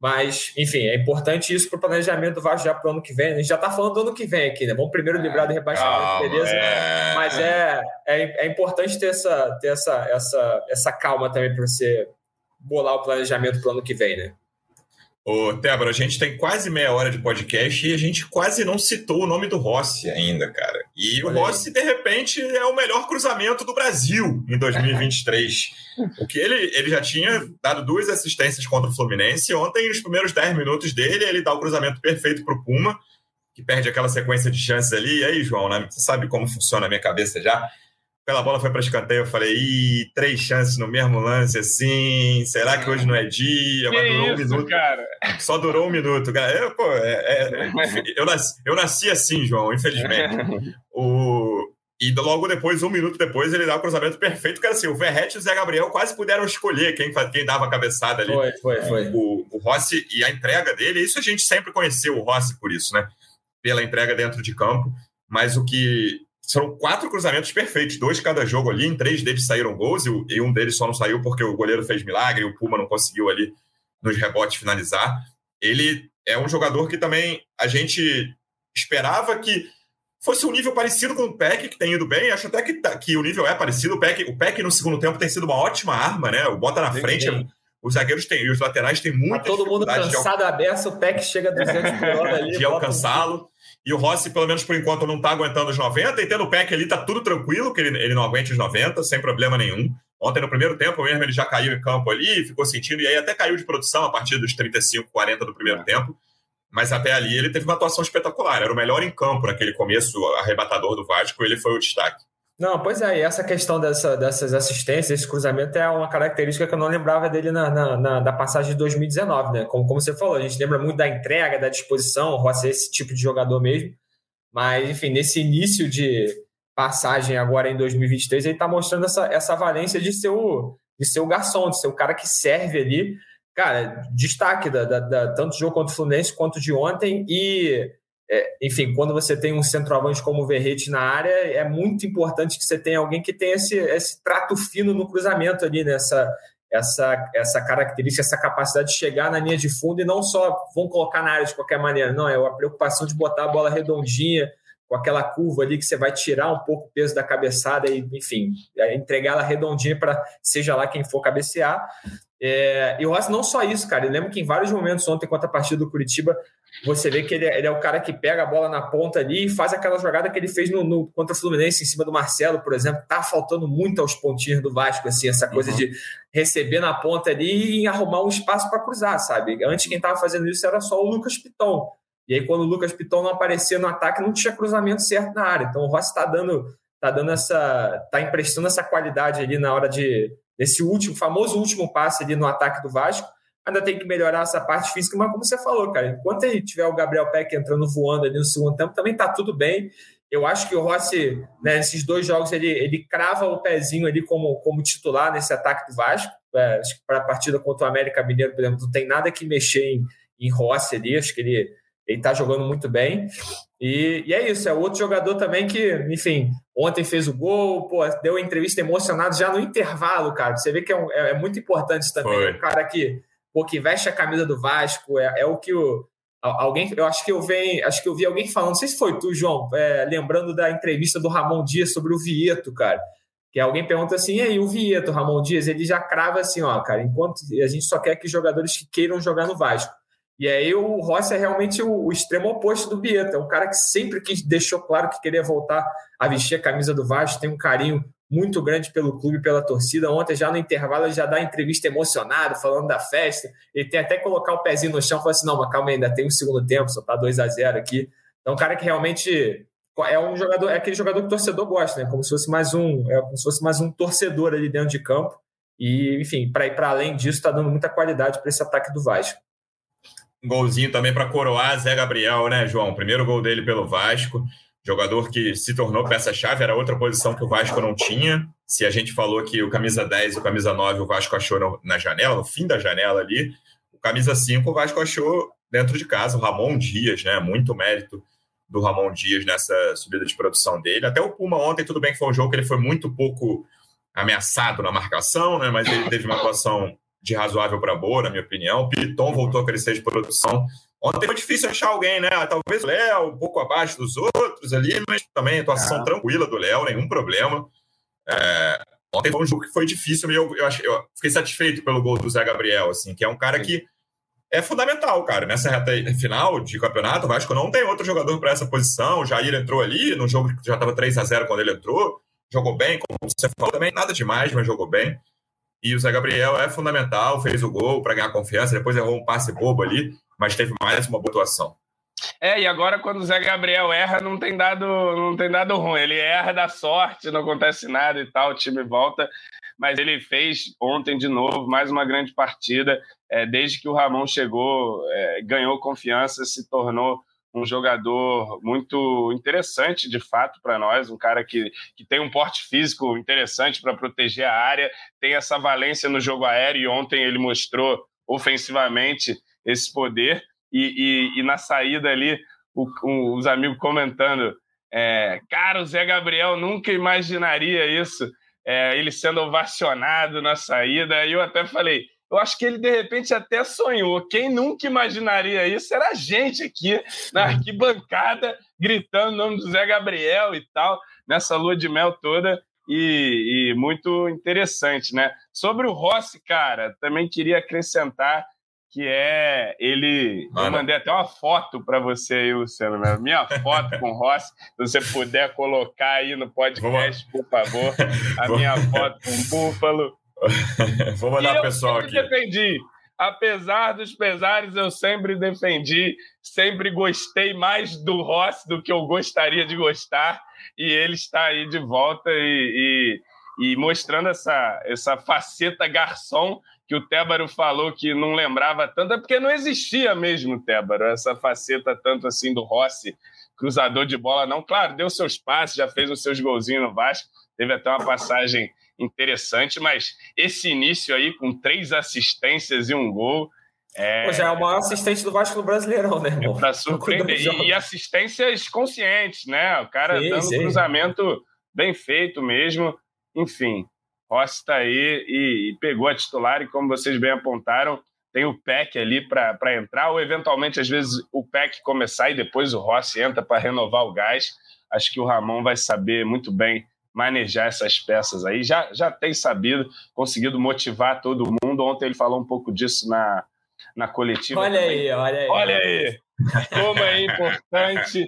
Mas, enfim, é importante isso para o planejamento do Vasco já para o ano que vem. A gente já está falando do ano que vem aqui, né? Vamos primeiro livrar do rebaixamento, calma, beleza? É... Mas é, é, é, importante ter, essa, ter essa, essa, essa calma também para você bolar o planejamento para o ano que vem, né? Ô, Tébora, a gente tem quase meia hora de podcast e a gente quase não citou o nome do Rossi ainda, cara. E Olha o Rossi, aí. de repente, é o melhor cruzamento do Brasil em 2023. o que ele, ele já tinha dado duas assistências contra o Fluminense. Ontem, nos primeiros 10 minutos dele, ele dá o cruzamento perfeito para o Puma, que perde aquela sequência de chances ali. E aí, João, né? você sabe como funciona a minha cabeça já? Pela bola foi para escanteio, eu falei, ih, três chances no mesmo lance, assim, será que hoje não é dia? Mas durou isso, um minuto. Cara? Só durou um minuto, cara. Eu, pô, é, é, eu, nasci, eu nasci assim, João, infelizmente. o, e logo depois, um minuto depois, ele dá o cruzamento perfeito, que assim, o Verrete e o Zé Gabriel quase puderam escolher quem, quem dava a cabeçada ali. Foi, foi, foi. O, o Rossi e a entrega dele, isso a gente sempre conheceu o Rossi por isso, né? Pela entrega dentro de campo. Mas o que são quatro cruzamentos perfeitos, dois cada jogo ali, em três deles saíram gols, e um deles só não saiu porque o goleiro fez milagre, e o Puma não conseguiu ali nos rebotes finalizar. Ele é um jogador que também a gente esperava que fosse um nível parecido com o Peck, que tem ido bem. Acho até que, tá, que o nível é parecido. O Peck, o Peck no segundo tempo tem sido uma ótima arma, né? O bota na sim, frente. Sim. Os zagueiros têm, e os laterais têm muita tá todo mundo cansado a beça, o Peck chega a 200 por hora ali. De alcançá-lo. E o Rossi, pelo menos por enquanto, não está aguentando os 90. E tendo o Peck ali, tá tudo tranquilo, que ele, ele não aguente os 90, sem problema nenhum. Ontem, no primeiro tempo mesmo, ele já caiu em campo ali, ficou sentindo, e aí até caiu de produção a partir dos 35, 40 do primeiro é. tempo. Mas até ali ele teve uma atuação espetacular. Era o melhor em campo naquele começo arrebatador do Vasco, ele foi o destaque. Não, pois é, e essa questão dessa, dessas assistências, esse cruzamento é uma característica que eu não lembrava dele na, na, na, da passagem de 2019, né? Como, como você falou, a gente lembra muito da entrega, da disposição, o Rossi é esse tipo de jogador mesmo. Mas, enfim, nesse início de passagem agora em 2023, ele está mostrando essa, essa valência de ser, o, de ser o garçom, de ser o cara que serve ali. Cara, destaque da, da, da tanto do jogo contra o Fluminense quanto de ontem. E, é, enfim, quando você tem um centroavante como o Verrete na área, é muito importante que você tenha alguém que tenha esse, esse trato fino no cruzamento ali, nessa, essa, essa característica, essa capacidade de chegar na linha de fundo e não só vão colocar na área de qualquer maneira, não, é a preocupação de botar a bola redondinha, com aquela curva ali que você vai tirar um pouco o peso da cabeçada e, enfim, é, entregar ela redondinha para seja lá quem for cabecear. É, e o Rossi não só isso, cara. Eu lembro que em vários momentos ontem, contra a partida do Curitiba, você vê que ele é, ele é, o cara que pega a bola na ponta ali e faz aquela jogada que ele fez no, no, contra o Fluminense em cima do Marcelo, por exemplo. Tá faltando muito aos pontinhos do Vasco, assim, essa coisa uhum. de receber na ponta ali e arrumar um espaço para cruzar, sabe? Antes quem estava fazendo isso era só o Lucas Piton. E aí, quando o Lucas Piton não aparecia no ataque, não tinha cruzamento certo na área. Então o Rossi está dando, tá dando essa. tá emprestando essa qualidade ali na hora de. desse último, famoso último passe ali no ataque do Vasco ainda tem que melhorar essa parte física, mas como você falou, cara, enquanto ele tiver o Gabriel Peck entrando voando ali no segundo tempo, também tá tudo bem. Eu acho que o Rossi, né, nesses dois jogos, ele, ele crava o pezinho ali como, como titular nesse ataque do Vasco. É, acho que para a partida contra o América Mineiro, por exemplo, não tem nada que mexer em, em Rossi ali. Acho que ele, ele tá jogando muito bem. E, e, é isso, é outro jogador também que, enfim, ontem fez o gol, pô, deu entrevista emocionado já no intervalo, cara. Você vê que é, um, é, é muito importante também. Foi. Um cara que pô, que veste a camisa do Vasco, é, é o que o, alguém, eu acho que eu vi, acho que eu vi alguém falando, não sei se foi tu, João, é, lembrando da entrevista do Ramon Dias sobre o Vieto, cara. Que alguém pergunta assim, e aí, o Vieto, Ramon Dias, ele já crava assim, ó, cara, enquanto a gente só quer que jogadores que queiram jogar no Vasco. E aí o Rossi é realmente o, o extremo oposto do Vieto, é um cara que sempre que deixou claro que queria voltar a vestir a camisa do Vasco, tem um carinho muito grande pelo clube, pela torcida. Ontem, já no intervalo, ele já dá entrevista emocionado, falando da festa. Ele tem até que colocar o pezinho no chão e falar assim: não, mas calma ainda tem um segundo tempo, só tá 2 a 0 aqui. Então, um cara que realmente é um jogador, é aquele jogador que o torcedor gosta, né? Como se fosse mais um, é como se fosse mais um torcedor ali dentro de campo. E, enfim, para ir para além disso, está dando muita qualidade para esse ataque do Vasco. Um golzinho também para coroar Zé Gabriel, né, João? Primeiro gol dele pelo Vasco jogador que se tornou peça-chave, era outra posição que o Vasco não tinha. Se a gente falou que o camisa 10 e o camisa 9 o Vasco achou na janela, no fim da janela ali, o camisa 5 o Vasco achou dentro de casa, o Ramon Dias, né? Muito mérito do Ramon Dias nessa subida de produção dele. Até o Puma ontem, tudo bem que foi um jogo que ele foi muito pouco ameaçado na marcação, né? Mas ele teve uma atuação de razoável para boa, na minha opinião. O Piton voltou a crescer de produção. Ontem foi difícil achar alguém, né? Talvez o Léo, um pouco abaixo dos outros ali, mas também atuação é. tranquila do Léo, nenhum problema. É, ontem foi um jogo que foi difícil e eu, eu, achei, eu fiquei satisfeito pelo gol do Zé Gabriel, assim, que é um cara que é fundamental, cara. Nessa reta final de campeonato, o Vasco não tem outro jogador para essa posição. O Jair entrou ali, no jogo que já estava 3 a 0 quando ele entrou. Jogou bem, como você falou também, nada demais, mas jogou bem. E o Zé Gabriel é fundamental, fez o gol para ganhar confiança, depois errou um passe bobo ali mas teve mais uma boa atuação. É, e agora quando o Zé Gabriel erra, não tem dado, não tem dado ruim. Ele erra da sorte, não acontece nada e tal, o time volta. Mas ele fez ontem de novo mais uma grande partida. É, desde que o Ramon chegou, é, ganhou confiança, se tornou um jogador muito interessante, de fato, para nós. Um cara que, que tem um porte físico interessante para proteger a área, tem essa valência no jogo aéreo. E ontem ele mostrou ofensivamente esse poder. E, e, e na saída ali, o, o, os amigos comentando: é, cara, o Zé Gabriel nunca imaginaria isso, é, ele sendo ovacionado na saída. E eu até falei: eu acho que ele de repente até sonhou. Quem nunca imaginaria isso era a gente aqui na arquibancada, gritando o nome do Zé Gabriel e tal, nessa lua de mel toda. E, e muito interessante, né? Sobre o Rossi, cara, também queria acrescentar que é ele. Mano. Eu mandei até uma foto para você aí, Luciano. Né? Minha foto com o Rossi. Se você puder colocar aí no podcast, por favor, a minha foto com o Búfalo. Vou mandar o pessoal aqui. defendi. Apesar dos pesares, eu sempre defendi, sempre gostei mais do Rossi do que eu gostaria de gostar. E ele está aí de volta e, e, e mostrando essa, essa faceta garçom que o Tébaro falou que não lembrava tanto, é porque não existia mesmo, Tébaro, essa faceta tanto assim do Rossi, cruzador de bola, não. Claro, deu seus passes, já fez os seus golzinhos no Vasco, teve até uma passagem interessante, mas esse início aí com três assistências e um gol. É, Pô, já é o maior assistente do Vasco no Brasileirão, né, irmão? É para surpreender. E, e, assistências conscientes, né? O cara sim, dando sim. cruzamento bem feito mesmo. Enfim, Rossi está aí e, e, pegou a titular, e como vocês bem apontaram, tem o PEC ali para entrar, ou eventualmente, às vezes, o PEC começar e depois o Rossi entra para renovar o gás. Acho que o Ramon vai saber muito bem manejar essas peças aí. Já, já tem sabido, conseguido motivar todo mundo. Ontem ele falou um pouco disso na, na coletiva. Olha também. aí, olha aí. Olha aí. Como é importante,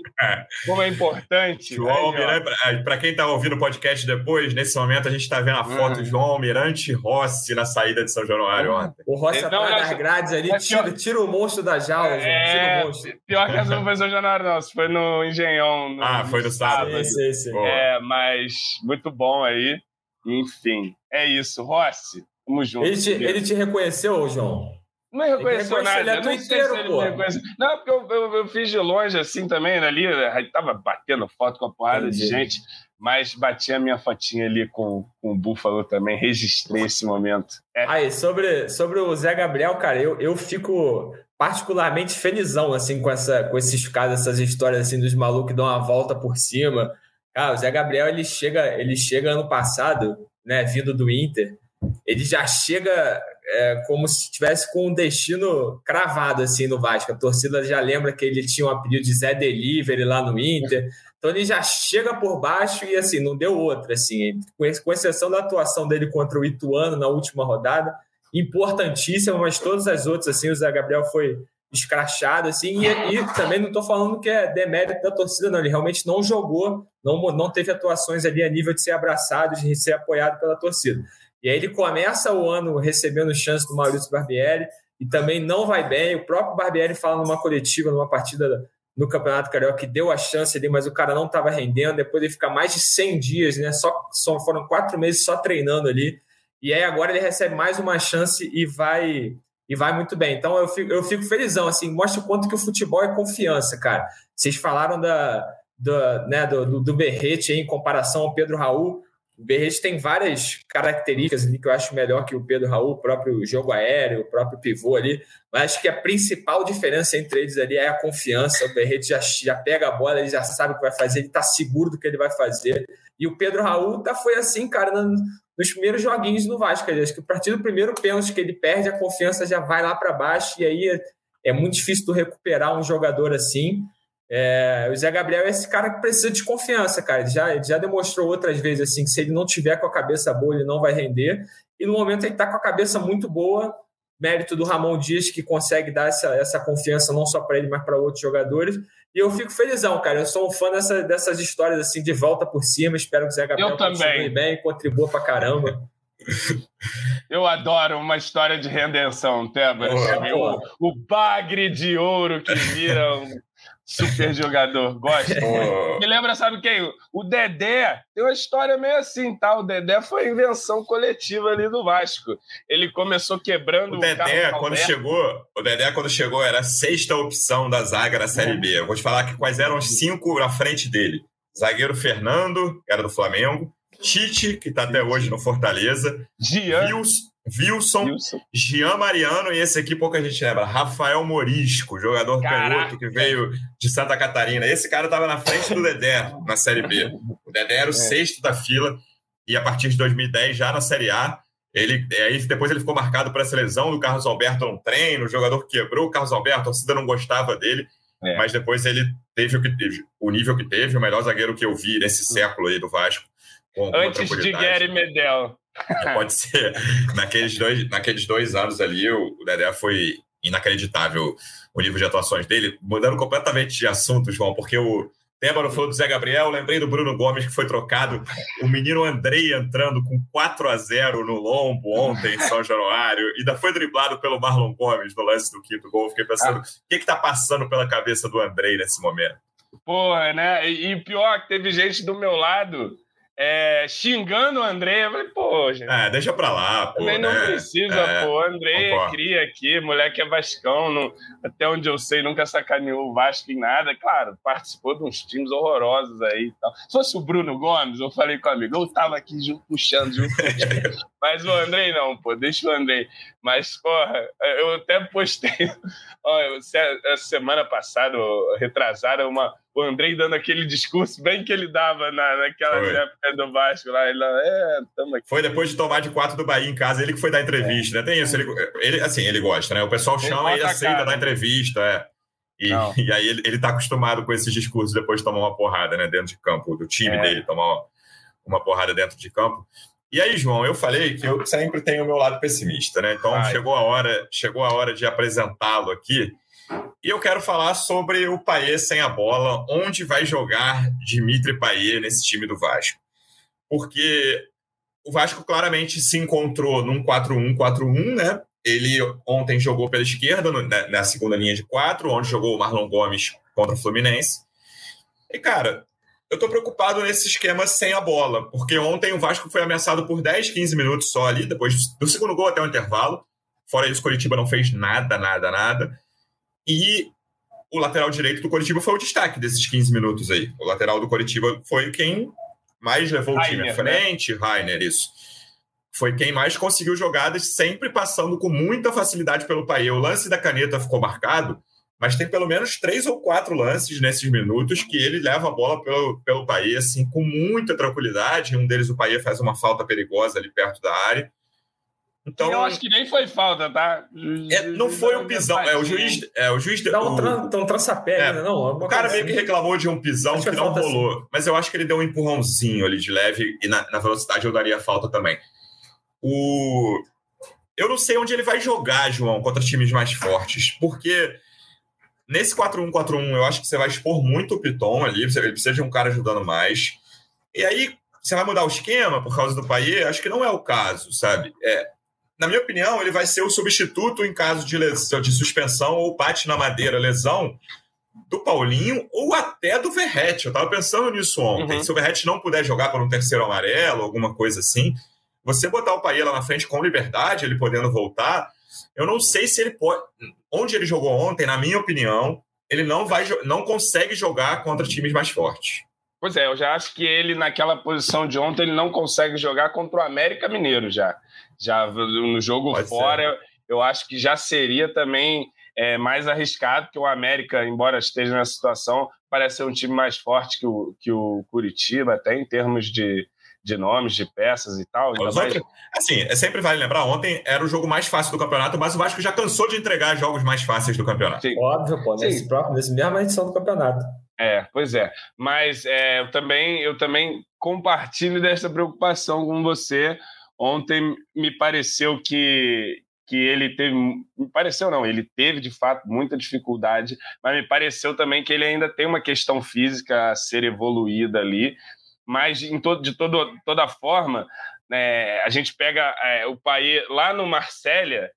como é importante. João Almirante, para quem está ouvindo o podcast depois, nesse momento a gente está vendo a foto uhum. de João Almirante Rossi na saída de São Januário uhum. ontem. O Rossi então, atrás das grades ali, tira, tira, o monstro da jaula, é, tira o monstro. Pior que essa não foi São Januário, não, foi no Engenhão. No, ah, foi no sábado. Sim, sim, sim. É, mas muito bom aí. Enfim, é isso. Rossi, tamo junto. Ele te, ele te reconheceu, João? Não reconheceu nada. Ele é não inteiro, se. Não, porque eu, eu, eu, fiz de longe assim também, né, ali, aí tava batendo foto com a porrada Entendi. de gente, mas bati a minha fotinha ali com, com o Búfalo também, registrei esse momento. É. Aí, sobre, sobre o Zé Gabriel, cara, eu, eu fico particularmente felizão, assim, com, essa, com esses casos, essas histórias, assim, dos malucos que dão uma volta por cima. Cara, o Zé Gabriel, ele chega, ele chega ano passado, né, vindo do Inter, ele já chega é, como se estivesse com um destino cravado assim no Vasco. A torcida já lembra que ele tinha um apelido de Zé Delivery lá no Inter. Então ele já chega por baixo e assim, não deu outra. Assim, com exceção da atuação dele contra o Ituano na última rodada, importantíssima, mas todas as outras, assim, o Zé Gabriel foi escrachado, assim, e, e também não estou falando que é demérito da torcida, não, ele realmente não jogou, não, não teve atuações ali a nível de ser abraçado, de ser apoiado pela torcida. E aí ele começa o ano recebendo chance do Maurício Barbieri e também não vai bem. O próprio Barbieri fala numa coletiva, numa partida no Campeonato Carioca, que deu a chance ali, mas o cara não estava rendendo. Depois ele fica mais de 100 dias, né? Só, só foram quatro meses só treinando ali. E aí agora ele recebe mais uma chance e vai e vai muito bem. Então eu fico, eu fico felizão, assim, mostra o quanto que o futebol é confiança, cara. Vocês falaram da, da, né, do, do, do Berrete em comparação ao Pedro Raul. O Berrete tem várias características ali que eu acho melhor que o Pedro Raul, o próprio jogo aéreo, o próprio pivô ali, mas acho que a principal diferença entre eles ali é a confiança. O Berrete já, já pega a bola, ele já sabe o que vai fazer, ele está seguro do que ele vai fazer. E o Pedro Raul tá, foi assim, cara, nos primeiros joguinhos no Vasco. Acho que a partir do primeiro pênalti que ele perde, a confiança já vai lá para baixo, e aí é muito difícil tu recuperar um jogador assim. É, o Zé Gabriel é esse cara que precisa de confiança, cara. Ele já, ele já demonstrou outras vezes assim que se ele não tiver com a cabeça boa, ele não vai render. E no momento ele está com a cabeça muito boa, mérito do Ramon Dias, que consegue dar essa, essa confiança não só para ele, mas para outros jogadores. E eu fico felizão, cara. Eu sou um fã dessa, dessas histórias assim de volta por cima. Espero que o Zé Gabriel continue bem e contribua pra caramba. Eu adoro uma história de redenção, Tebas. O, o bagre de ouro que vira um Super jogador, gosto. Me lembra, sabe quem? O Dedé. Tem uma história meio assim, tá? O Dedé foi invenção coletiva ali do Vasco. Ele começou quebrando o Dedé, o quando chegou, o Dedé, quando chegou, era a sexta opção da zaga da Série B. Eu vou te falar que quais eram os cinco na frente dele. Zagueiro Fernando, que era do Flamengo. Tite, que está até hoje no Fortaleza. Gian. Wilson, Wilson, Jean Mariano e esse aqui pouca gente lembra, Rafael Morisco, jogador Caraca. canhoto que veio de Santa Catarina. Esse cara estava na frente do Dedé na Série B. O Dedé era o é. sexto da fila e a partir de 2010 já na Série A. Ele, aí depois ele ficou marcado por essa lesão do Carlos Alberto no treino, o jogador quebrou o Carlos Alberto, a torcida não gostava dele, é. mas depois ele teve o, que teve, o nível que teve, o melhor zagueiro que eu vi nesse século aí do Vasco. Antes de Gary Medel. Pode ser. Naqueles dois, naqueles dois anos ali, o Dedé foi inacreditável o nível de atuações dele. Mudando completamente de assunto, João, porque o Tébaro falou do Zé Gabriel, lembrei do Bruno Gomes que foi trocado. O menino Andrei entrando com 4 a 0 no lombo ontem em São Januário. Ainda foi driblado pelo Marlon Gomes no lance do quinto gol. Fiquei pensando, ah. o que está passando pela cabeça do Andrei nesse momento? Porra, né? E pior, que teve gente do meu lado é, xingando o André. Eu falei, pô, gente. É, deixa pra lá, pô. Também não né? precisa, é, pô. O André concordo. cria aqui, moleque é Vascão, não, até onde eu sei, nunca sacaneou o Vasco em nada. Claro, participou de uns times horrorosos aí e tal. Se fosse o Bruno Gomes, eu falei com o amigo, eu tava aqui junto, puxando junto Mas o Andrei não, pô, deixa o Andrei. Mas, porra, eu até postei, ó, semana passada, retrasada, uma o Andrei dando aquele discurso bem que ele dava na, naquela época do Vasco lá. Ele, é, tamo aqui. Foi depois de tomar de quatro do Bahia em casa, ele que foi dar entrevista, é. né? Tem isso, ele, ele, assim, ele gosta, né? O pessoal chama e ele aceita dar entrevista, é. E, e aí ele, ele tá acostumado com esses discursos depois de tomar uma porrada, né? Dentro de campo, do time é. dele, tomar uma porrada dentro de campo. E aí, João, eu falei que eu sempre tenho o meu lado pessimista, né? Então Ai. chegou a hora, chegou a hora de apresentá-lo aqui. E eu quero falar sobre o Paê sem a bola, onde vai jogar Dimitri Paê nesse time do Vasco. Porque o Vasco claramente se encontrou num 4-1-4-1, né? Ele ontem jogou pela esquerda, na segunda linha de quatro, onde jogou o Marlon Gomes contra o Fluminense. E, cara, eu tô preocupado nesse esquema sem a bola, porque ontem o Vasco foi ameaçado por 10, 15 minutos só ali, depois do segundo gol até o intervalo. Fora isso, o Coritiba não fez nada, nada, nada. E o lateral direito do Coritiba foi o destaque desses 15 minutos aí. O lateral do Coritiba foi quem mais levou o time à né? frente, né? Rainer, isso. Foi quem mais conseguiu jogadas, sempre passando com muita facilidade pelo Paê. O lance da caneta ficou marcado, mas tem pelo menos três ou quatro lances nesses minutos que ele leva a bola pelo, pelo Paê, assim, com muita tranquilidade. Um deles, o Paê faz uma falta perigosa ali perto da área. Então, eu acho que nem foi falta, tá? É, não foi um pisão. É, o juiz. É, o juiz dá um, tra, um traçapé, é, né? Não, o cara meio que reclamou de um pisão que não rolou. Assim. Mas eu acho que ele deu um empurrãozinho ali de leve e na, na velocidade eu daria falta também. O... Eu não sei onde ele vai jogar, João, contra times mais fortes, porque Nesse 4-1-4-1, eu acho que você vai expor muito o Piton ali, ele precisa de um cara ajudando mais. E aí, você vai mudar o esquema por causa do Paier? Acho que não é o caso, sabe? É, na minha opinião, ele vai ser o substituto em caso de, lesão, de suspensão ou bate na madeira, lesão, do Paulinho ou até do Verrete. Eu estava pensando nisso ontem. Uhum. Se o Verrete não puder jogar por um terceiro amarelo, alguma coisa assim, você botar o Paier lá na frente com liberdade, ele podendo voltar, eu não sei se ele pode. Onde ele jogou ontem, na minha opinião, ele não vai não consegue jogar contra times mais fortes. Pois é, eu já acho que ele, naquela posição de ontem, ele não consegue jogar contra o América Mineiro já. Já no jogo pode fora, ser. eu acho que já seria também é, mais arriscado, que o América, embora esteja nessa situação, parece ser um time mais forte que o, que o Curitiba, até em termos de, de nomes, de peças e tal. Mais... Outros, assim, é sempre vale lembrar, ontem era o jogo mais fácil do campeonato, mas o Vasco já cansou de entregar jogos mais fáceis do campeonato. Sim. Óbvio, pô, nesse, próprio, nesse mesma edição do campeonato. É, pois é. Mas é, eu, também, eu também compartilho dessa preocupação com você. Ontem me pareceu que, que ele teve. Me pareceu, não, ele teve de fato muita dificuldade, mas me pareceu também que ele ainda tem uma questão física a ser evoluída ali mas em todo, de todo, toda forma, né, a gente pega é, o país lá no Marsella,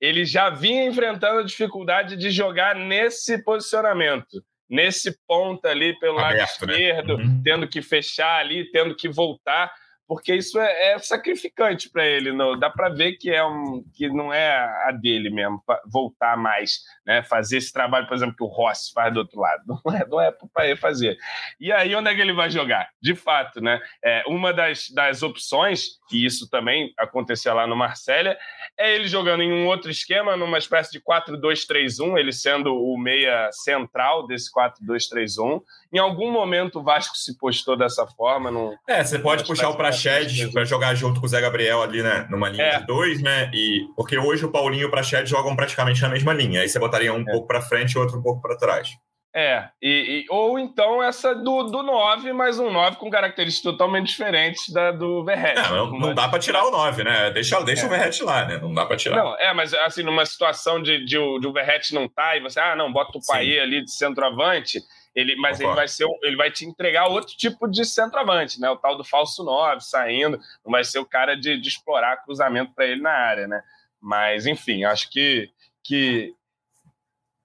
ele já vinha enfrentando a dificuldade de jogar nesse posicionamento, nesse ponto ali pelo Aberto, lado né? esquerdo, né? uhum. tendo que fechar ali, tendo que voltar porque isso é, é sacrificante para ele. Não, dá para ver que é um que não é a dele mesmo voltar mais, né? Fazer esse trabalho, por exemplo, que o Rossi faz do outro lado. Não é, não é para ele fazer. E aí onde é que ele vai jogar? De fato, né? É, uma das, das opções e isso também acontecia lá no Marsella, é ele jogando em um outro esquema, numa espécie de 4-2-3-1, ele sendo o meia central desse 4-2-3-1. Em algum momento o Vasco se postou dessa forma. Num, é, você pode puxar o Prached para jogar junto com o Zé Gabriel ali, né? Numa linha é. de dois, né? E, porque hoje o Paulinho e o Prached jogam praticamente na mesma linha. Aí você botaria um é. pouco para frente e outro um pouco para trás. É, e, e, ou então essa do, do 9, mas um 9 com características totalmente diferentes da do Verret. É, não, não dá para tirar o 9, né? Deixa, deixa é. o Verret lá, né? Não dá para tirar. Não, é, mas assim, numa situação de, de, de o Verret não tá e você, ah, não, bota o Paê ali de centroavante, ele, mas ele vai, ser, ele vai te entregar outro tipo de centroavante, né? O tal do falso 9 saindo, não vai ser o cara de, de explorar cruzamento para ele na área, né? Mas, enfim, acho que, que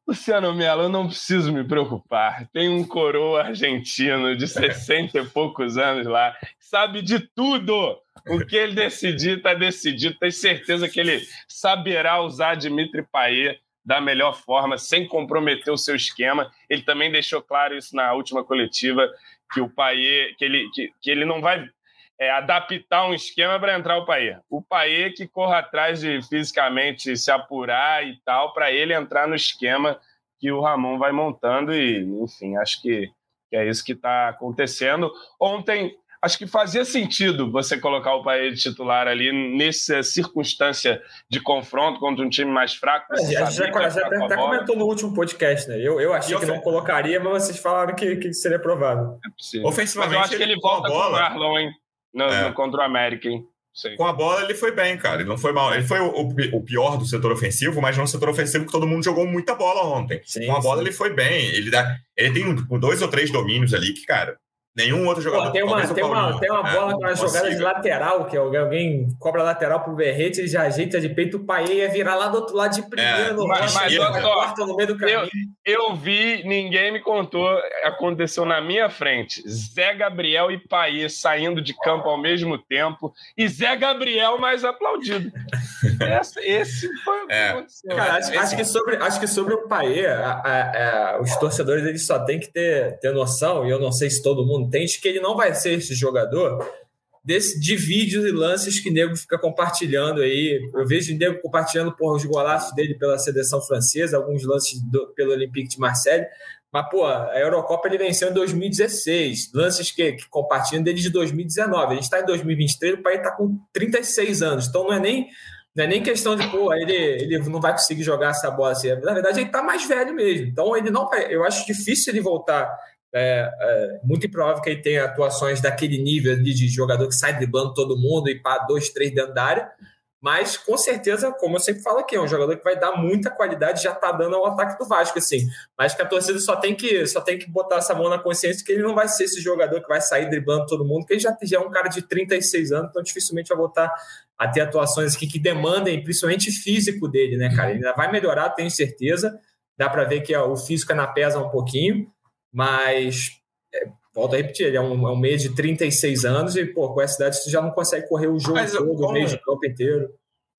Luciano Melo, eu não preciso me preocupar. Tem um coroa argentino de 60 e poucos anos lá, sabe de tudo. O que ele decidir, está decidido. Tenho certeza que ele saberá usar Dimitri Payet da melhor forma, sem comprometer o seu esquema. Ele também deixou claro isso na última coletiva, que o Payet, que ele, que, que ele não vai é, adaptar um esquema para entrar o Paê. O Paê que corra atrás de fisicamente se apurar e tal, para ele entrar no esquema que o Ramon vai montando e, enfim, acho que, que é isso que está acontecendo. Ontem, acho que fazia sentido você colocar o Paê de titular ali nessa circunstância de confronto contra um time mais fraco. É, a gente já, já até, até comentou no último podcast, né? Eu, eu achei que não colocaria, mas vocês falaram que, que seria provável. É Ofensivamente, mas eu acho que ele volta com o Marlon, hein? No, é. no contra o América, hein? Sim. Com a bola ele foi bem, cara. Ele não foi mal. Ele foi o, o, pior do setor ofensivo, mas no setor ofensivo que todo mundo jogou muita bola ontem. Sim, Com a bola sim. ele foi bem. Ele, dá, ele tem dois ou três domínios ali que, cara, Nenhum outro jogador. Pô, tem, uma, tem, uma, tem uma bola com uma jogada de lateral, que alguém cobra lateral pro Berrete, ele já ajeita de peito, o Paê ia virar lá do outro lado de primeiro, é, no mas, mas, no meio do caminho. Eu, eu, vi, ninguém me contou, aconteceu na minha frente. Zé Gabriel e Paê saindo de campo ao mesmo tempo, e Zé Gabriel mais aplaudido. esse, esse foi o que é. aconteceu. Cara, acho, acho, que sobre, acho que sobre o Paê, a, a, a, os torcedores eles só têm que ter, ter noção, e eu não sei se todo mundo contente que ele não vai ser esse jogador desse, de vídeos e lances que o nego fica compartilhando aí. Eu vejo o nego compartilhando por os golaços dele pela seleção francesa, alguns lances do, pelo Olympique de Marseille. Mas, pô, a Eurocopa ele venceu em 2016. Lances que, que compartilham dele de 2019. A gente está em 2023, o país está com 36 anos. Então não é nem, não é nem questão de, pô, ele, ele não vai conseguir jogar essa bola assim. Na verdade, ele está mais velho mesmo. Então ele não vai. Eu acho difícil ele voltar é, é, muito improvável que ele tenha atuações daquele nível de, de jogador que sai driblando todo mundo e pá, dois, três dentro da área. Mas com certeza, como eu sempre falo aqui, é um jogador que vai dar muita qualidade, já tá dando ao ataque do Vasco, assim. Mas que a torcida só tem que, só tem que botar essa mão na consciência que ele não vai ser esse jogador que vai sair driblando todo mundo, que ele já, já é um cara de 36 anos, então dificilmente vai voltar a ter atuações aqui que demandem, principalmente físico dele, né, cara? Ele ainda vai melhorar, tenho certeza. Dá para ver que ó, o físico ainda pesa um pouquinho, mas, é, volto a repetir, ele é um, é um mês de 36 anos e, pô, com essa idade você já não consegue correr o jogo Mas, todo, o mês de campo inteiro.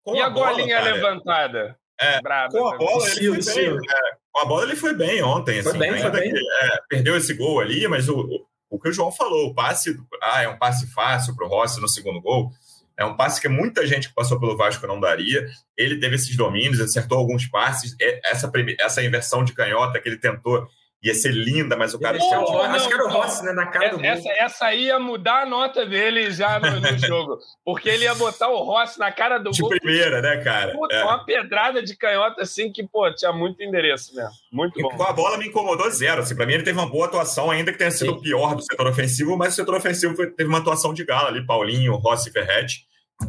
Com e a, a bolinha bola, levantada? É, Brava, com a bola ele foi bem. É, com a bola ele foi bem ontem. Foi assim, bem, foi bem. Que, é, perdeu esse gol ali, mas o, o, o, que o João falou, o passe, ah, é um passe fácil para o Rossi no segundo gol. É um passe que muita gente que passou pelo Vasco não daria. Ele teve esses domínios, acertou alguns passes. Essa, essa inversão de canhota que ele tentou ia ser linda, mas o cara. Oh, acho que era o Rossi, né? Na cara essa, do essa, essa aí ia mudar a nota dele já no, no jogo. Porque ele ia botar o Rossi na cara do de gol. Primeira, né, cara? Puta, é. Uma pedrada de canhota assim que, pô, tinha muito endereço mesmo. Muito bom. Com a bola me incomodou zero. Assim, pra mim, ele teve uma boa atuação, ainda que tenha sido o pior do setor ofensivo, mas o setor ofensivo teve uma atuação de gala ali, Paulinho, Rossi e Ferretti.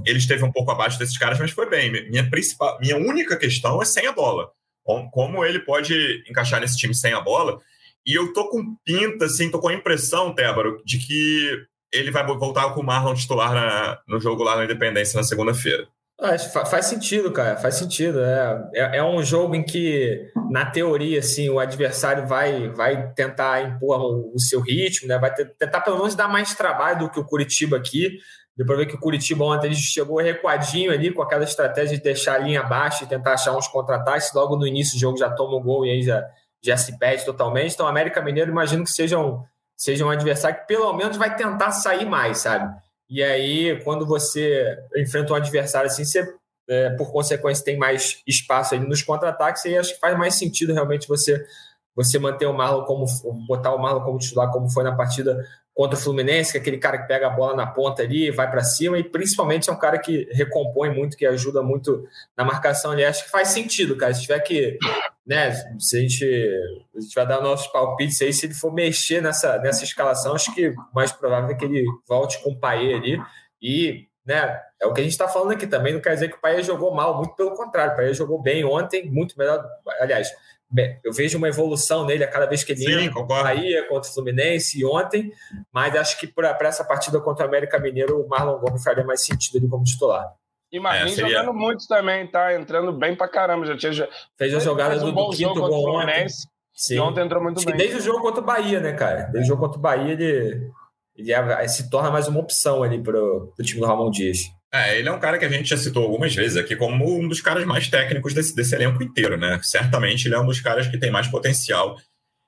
Ele esteve um pouco abaixo desses caras, mas foi bem. Minha, principal, minha única questão é sem a bola como ele pode encaixar nesse time sem a bola. E eu tô com pinta, assim, tô com a impressão, Tébaro, de que ele vai voltar com o Marlon titular na, no jogo lá na Independência na segunda-feira. faz sentido, cara, faz sentido. É, é, é, um jogo em que, na teoria, assim, o adversário vai, vai tentar impor o, o seu ritmo, né? vai tentar pelo menos dar mais trabalho do que o Curitiba aqui. Depois ver que o Curitiba ontem chegou recuadinho ali com aquela estratégia de deixar a linha baixa e tentar achar uns contra-ataques. Logo no início do jogo já toma o gol e aí já, já se perde totalmente. Então, América Mineiro, imagino que seja um, seja um adversário que pelo menos vai tentar sair mais, sabe? E aí, quando você enfrenta um adversário assim, você, é, por consequência, tem mais espaço ali nos contra-ataques, e acho que faz mais sentido realmente você você manter o Marlon como botar o Marlon como titular, como foi na partida contra o Fluminense, que é aquele cara que pega a bola na ponta ali, vai para cima, e principalmente é um cara que recompõe muito, que ajuda muito na marcação ali. Acho que faz sentido, cara. Se tiver que, né, se a gente, a gente vai dar nossos palpites aí, se ele for mexer nessa, nessa escalação, acho que mais provável é que ele volte com o Paê ali. E, né, é o que a gente está falando aqui também, não quer dizer que o Paê jogou mal, muito pelo contrário, o Paê jogou bem ontem, muito melhor. Aliás, eu vejo uma evolução nele a cada vez que ele Sim, entra Bahia contra o Fluminense e ontem, mas acho que para essa partida contra o América Mineiro o Marlon Gomes faria mais sentido ali como titular. E Marlins é, seria... jogando muito também, tá entrando bem pra caramba. Já tinha, fez a jogada do, um do quinto gol ontem. Sim. E ontem entrou muito bem. Desde o jogo contra o Bahia, né, cara? Desde o jogo contra o Bahia, ele, ele é, se torna mais uma opção ali pro, pro time do Ramon Dias. É, ele é um cara que a gente já citou algumas vezes aqui como um dos caras mais técnicos desse, desse elenco inteiro, né? Certamente ele é um dos caras que tem mais potencial.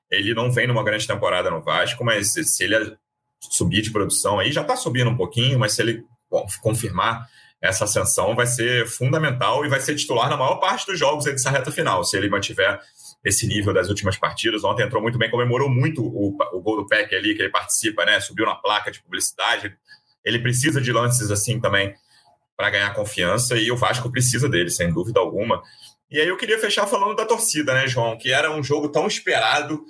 Ele não vem numa grande temporada no Vasco, mas se ele subir de produção aí, já está subindo um pouquinho, mas se ele confirmar essa ascensão, vai ser fundamental e vai ser titular na maior parte dos jogos dessa reta final, se ele mantiver esse nível das últimas partidas. Ontem entrou muito bem, comemorou muito o, o gol do PEC ali, que ele participa, né? Subiu na placa de publicidade. Ele precisa de lances assim também para ganhar confiança e o Vasco precisa dele, sem dúvida alguma. E aí eu queria fechar falando da torcida, né, João? Que era um jogo tão esperado,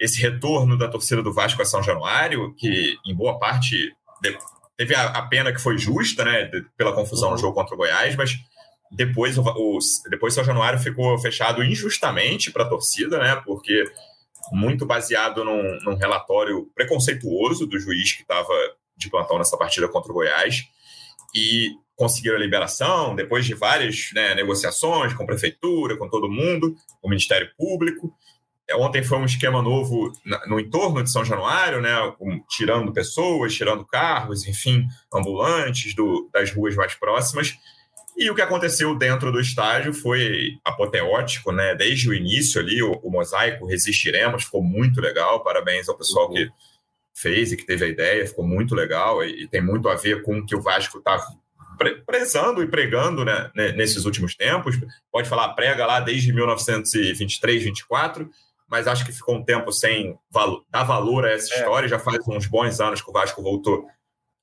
esse retorno da torcida do Vasco a São Januário, que em boa parte teve a, pena que foi justa, né, pela confusão no uhum. jogo contra o Goiás, mas depois o, o depois São Januário ficou fechado injustamente para a torcida, né, porque muito baseado num, num, relatório preconceituoso do juiz que estava de plantão nessa partida contra o Goiás e conseguiram a liberação depois de várias né, negociações com a prefeitura, com todo mundo, com o Ministério Público. É, ontem foi um esquema novo no entorno de São Januário, né, tirando pessoas, tirando carros, enfim, ambulantes do, das ruas mais próximas. E o que aconteceu dentro do estádio foi apoteótico, né? Desde o início ali, o, o mosaico Resistiremos ficou muito legal. Parabéns ao pessoal uhum. que fez e que teve a ideia, ficou muito legal e, e tem muito a ver com o que o Vasco está prezando e pregando né, nesses últimos tempos. Pode falar prega lá desde 1923, 24, mas acho que ficou um tempo sem valo, dar valor a essa é. história. Já faz uns bons anos que o Vasco voltou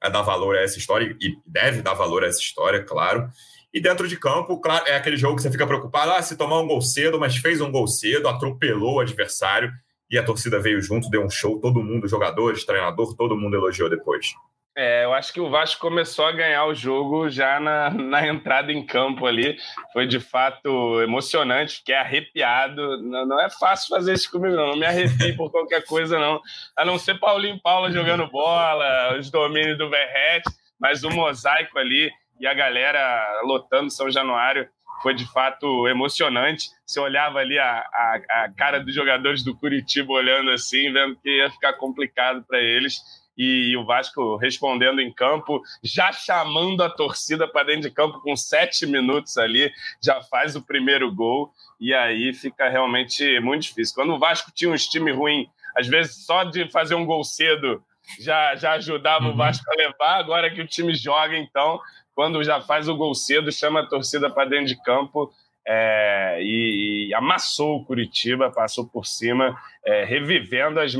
a dar valor a essa história e deve dar valor a essa história, claro. E dentro de campo, claro, é aquele jogo que você fica preocupado, ah, se tomar um gol cedo, mas fez um gol cedo, atropelou o adversário e a torcida veio junto, deu um show, todo mundo, jogadores, treinador, todo mundo elogiou depois. É, eu acho que o Vasco começou a ganhar o jogo já na, na entrada em campo ali. Foi de fato emocionante, fiquei arrepiado. Não, não é fácil fazer isso comigo, não. Não me arrepio por qualquer coisa, não. A não ser Paulinho Paula jogando bola, os domínios do Verrete, mas o mosaico ali e a galera lotando São Januário foi de fato emocionante. Você olhava ali a, a, a, cara dos jogadores do Curitiba olhando assim, vendo que ia ficar complicado para eles. E, e, o Vasco respondendo em campo, já chamando a torcida para dentro de campo com sete minutos ali, já faz o primeiro gol. E aí fica realmente muito difícil. Quando o Vasco tinha um time ruim, às vezes só de fazer um gol cedo já, já ajudava uhum. o Vasco a levar. Agora que o time joga, então quando já faz o gol cedo, chama a torcida para dentro de campo é, e, e, amassou o Curitiba, passou por cima, é, revivendo as,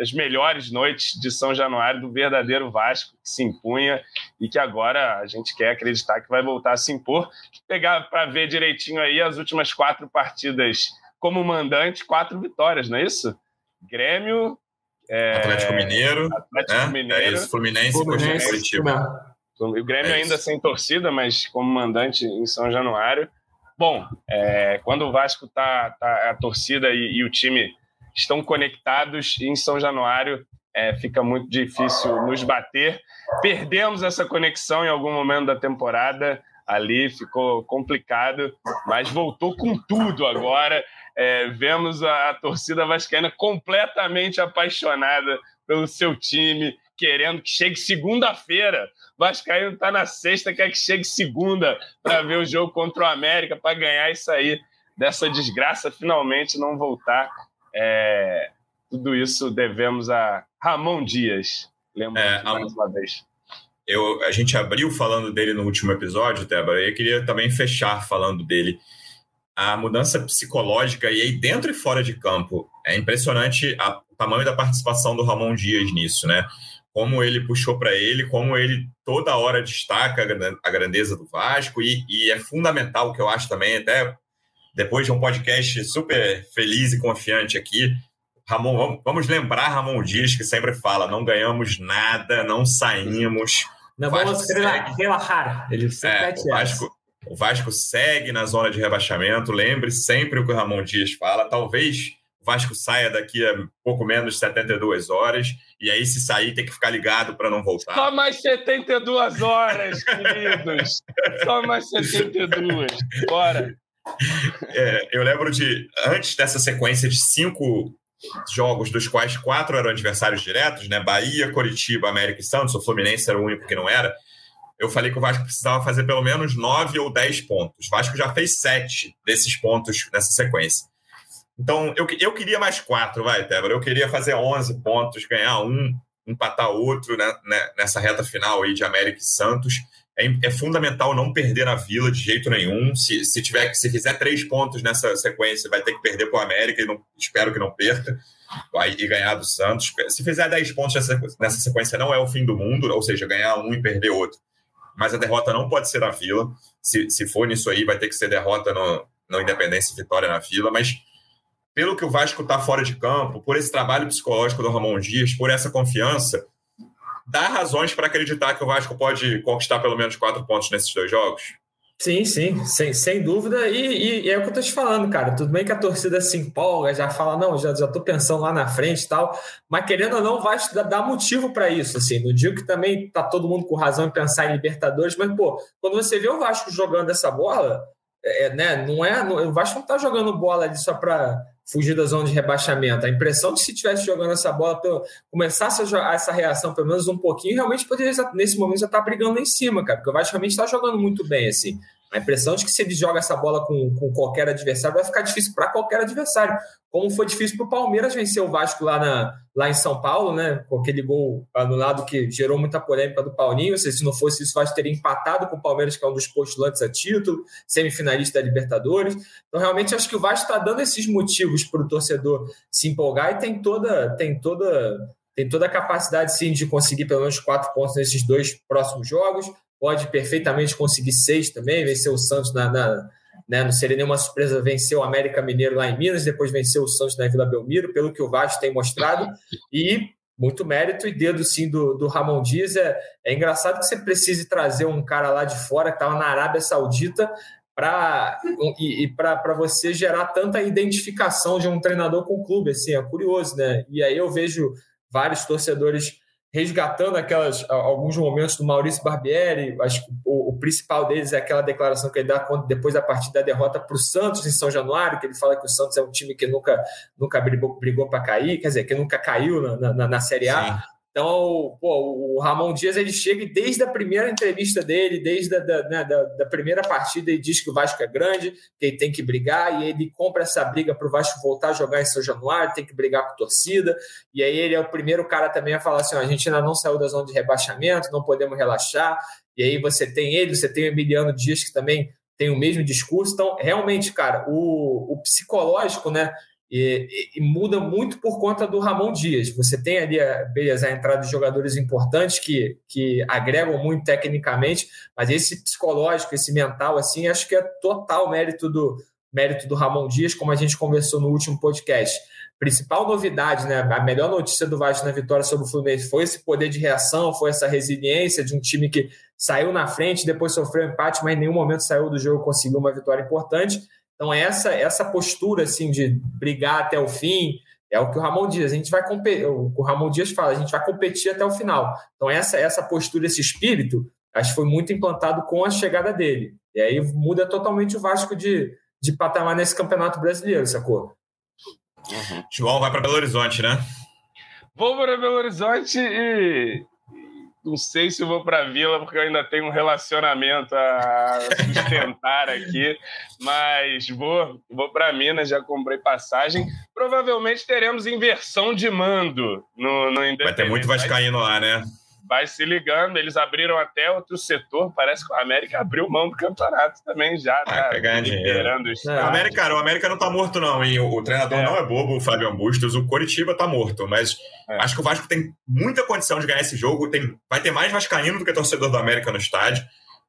as melhores noites de São Januário do verdadeiro Vasco, que se impunha e que agora a gente quer acreditar que vai voltar a se impor. Pegar para ver direitinho aí as últimas quatro partidas como mandante, quatro vitórias, não é isso? Grêmio. É, Atlético Mineiro. Atlético né? Mineiro. É isso, Fluminense, Fluminense e Curitiba. O Grêmio é ainda sem torcida, mas como mandante em São Januário. Bom, é, quando o Vasco tá, tá a torcida e, e, o time estão conectados em São Januário, é, fica muito difícil nos bater. Perdemos essa conexão em algum momento da temporada, ali ficou complicado, mas voltou com tudo agora. É, vemos a, a torcida vascaína completamente apaixonada pelo seu time, querendo que chegue segunda-feira. Vascaíno está na sexta, quer que chegue segunda para ver o jogo contra o América, para ganhar e sair dessa desgraça, finalmente não voltar. É, tudo isso devemos a Ramon Dias. Lembra é, mais uma vez. Eu, a gente abriu falando dele no último episódio, Débora, e eu queria também fechar falando dele. A mudança psicológica, e aí dentro e fora de campo, é impressionante a, o tamanho da participação do Ramon Dias nisso, né? Como ele puxou para ele, como ele toda hora destaca a grandeza do Vasco, e, e, é fundamental, que eu acho também, até depois de um podcast super feliz e confiante aqui, Ramon, vamos, vamos lembrar Ramon Dias, que sempre fala, não ganhamos nada, não saímos. Não vamos relaxar, ele sempre é, o Vasco, o Vasco segue na zona de rebaixamento, lembre sempre o que o Ramon Dias fala, talvez Vasco saia daqui a pouco menos de 72 horas, e aí, se sair, tem que ficar ligado para não voltar. Só mais 72 horas, queridos. Só mais 72. Bora. É, eu lembro de, antes dessa sequência de cinco jogos, dos quais quatro eram adversários diretos, né? Bahia, Coritiba, América e Santos, o Fluminense era o único que não era. Eu falei que o Vasco precisava fazer pelo menos nove ou dez pontos. O Vasco já fez sete desses pontos nessa sequência. Então, eu, eu queria mais quatro, vai, Tébora. Eu queria fazer 11 pontos, ganhar um, empatar outro né, né, nessa reta final aí de América e Santos. É, é, fundamental não perder na Vila de jeito nenhum. Se, se tiver se fizer três pontos nessa sequência, vai ter que perder para o América e não, espero que não perca. Vai, e ganhar do Santos. Se fizer 10 pontos nessa, nessa sequência, não é o fim do mundo, ou seja, ganhar um e perder outro. Mas a derrota não pode ser na Vila. Se, se for nisso aí, vai ter que ser derrota no, no Independência e Vitória na Vila. Mas pelo que o Vasco está fora de campo, por esse trabalho psicológico do Ramon Dias, por essa confiança, dá razões para acreditar que o Vasco pode conquistar pelo menos quatro pontos nesses dois jogos? Sim, sim, sem, sem dúvida. E, e, e, é o que eu tô te falando, cara. Tudo bem que a torcida se empolga, já fala, não, já, já tô pensando lá na frente e tal. Mas querendo ou não, vai dar motivo para isso. Assim. Não digo que também tá todo mundo com razão em pensar em Libertadores, mas, pô, quando você vê o Vasco jogando essa bola, é, né, não é. O Vasco não tá jogando bola ali só para fugir da zona de rebaixamento. A impressão de se estivesse jogando essa bola, começasse a essa reação pelo menos um pouquinho, realmente poderia, nesse momento, já estar tá brigando lá em cima, cara, porque o Vasco realmente está jogando muito bem, assim. A impressão de que se ele joga essa bola com, com qualquer adversário, vai ficar difícil para qualquer adversário. Como foi difícil para o Palmeiras vencer o Vasco lá, na, lá em São Paulo, né? Com aquele gol anulado que gerou muita polêmica do Paulinho. Se, se não fosse isso, o Vasco teria empatado com o Palmeiras, que é um dos postulantes a título, semifinalista da Libertadores. Então, realmente, acho que o Vasco está dando esses motivos para o torcedor se empolgar e tem toda, tem toda tem toda a capacidade sim de conseguir pelo menos quatro pontos nesses dois próximos jogos pode perfeitamente conseguir seis também, vencer o Santos na, na né, não seria nenhuma surpresa vencer o América Mineiro lá em Minas, depois vencer o Santos na Vila Belmiro, pelo que o Vasco tem mostrado, e muito mérito e dedo sim do, do Ramon Dias. É, é engraçado que você precise trazer um cara lá de fora que estava na Arábia Saudita para e, e para você gerar tanta identificação de um treinador com o clube, assim, é curioso, né? E aí eu vejo vários torcedores resgatando aquelas alguns momentos do Maurício Barbieri. Acho que o, o, principal deles é aquela declaração que ele dá depois da partida da derrota para o Santos em São Januário, que ele fala que o Santos é um time que nunca, nunca brigou, brigou para cair, quer dizer, que nunca caiu na, na, na Série A. Sim. Então, pô, o Ramon Dias ele chega e desde a primeira entrevista dele, desde a da, né, da, da, primeira partida, ele diz que o Vasco é grande, que ele tem que brigar, e ele compra essa briga para o Vasco voltar a jogar em São Januário, tem que brigar com a torcida. E aí ele é o primeiro cara também a falar assim: ó, a gente ainda não saiu da zona de rebaixamento, não podemos relaxar. E aí você tem ele, você tem o Emiliano Dias, que também tem o mesmo discurso. Então, realmente, cara, o, o psicológico, né? E, e, muda muito por conta do Ramon Dias. Você tem ali, beleza, a entrada de jogadores importantes que, que agregam muito tecnicamente, mas esse psicológico, esse mental, assim, acho que é total mérito do mérito do Ramon Dias, como a gente conversou no último podcast. Principal novidade, né? A melhor notícia do Vasco na vitória sobre o Fluminense foi esse poder de reação, foi essa resiliência de um time que saiu na frente, depois sofreu empate, mas em nenhum momento saiu do jogo, conseguiu uma vitória importante. Então, essa, essa postura assim, de brigar até o fim é o que o Ramon diz. A gente vai competir, o Ramon Dias fala, a gente vai competir até o final. Então, essa, essa postura, esse espírito, acho que foi muito implantado com a chegada dele. E aí muda totalmente o Vasco de, de patamar nesse campeonato brasileiro, sacou? Uhum. João vai para Belo Horizonte, né? Vou para Belo Horizonte e não sei se vou para a Vila, porque eu ainda tenho um relacionamento a sustentar aqui, mas vou, vou para Minas, já comprei passagem. Provavelmente teremos inversão de mando no, no Vai ter muito Vascaíno lá, né? Vai se ligando. Eles abriram até outro setor. Parece que o América abriu mão do campeonato também já, tá? Liberando o é. América, o América não tá morto, não. E o, o treinador é. não é bobo, o Fábio Bustos. O Coritiba tá morto. Mas é. acho que o Vasco tem muita condição de ganhar esse jogo. Tem, vai ter mais Vascaíno do que torcedor do América no estádio.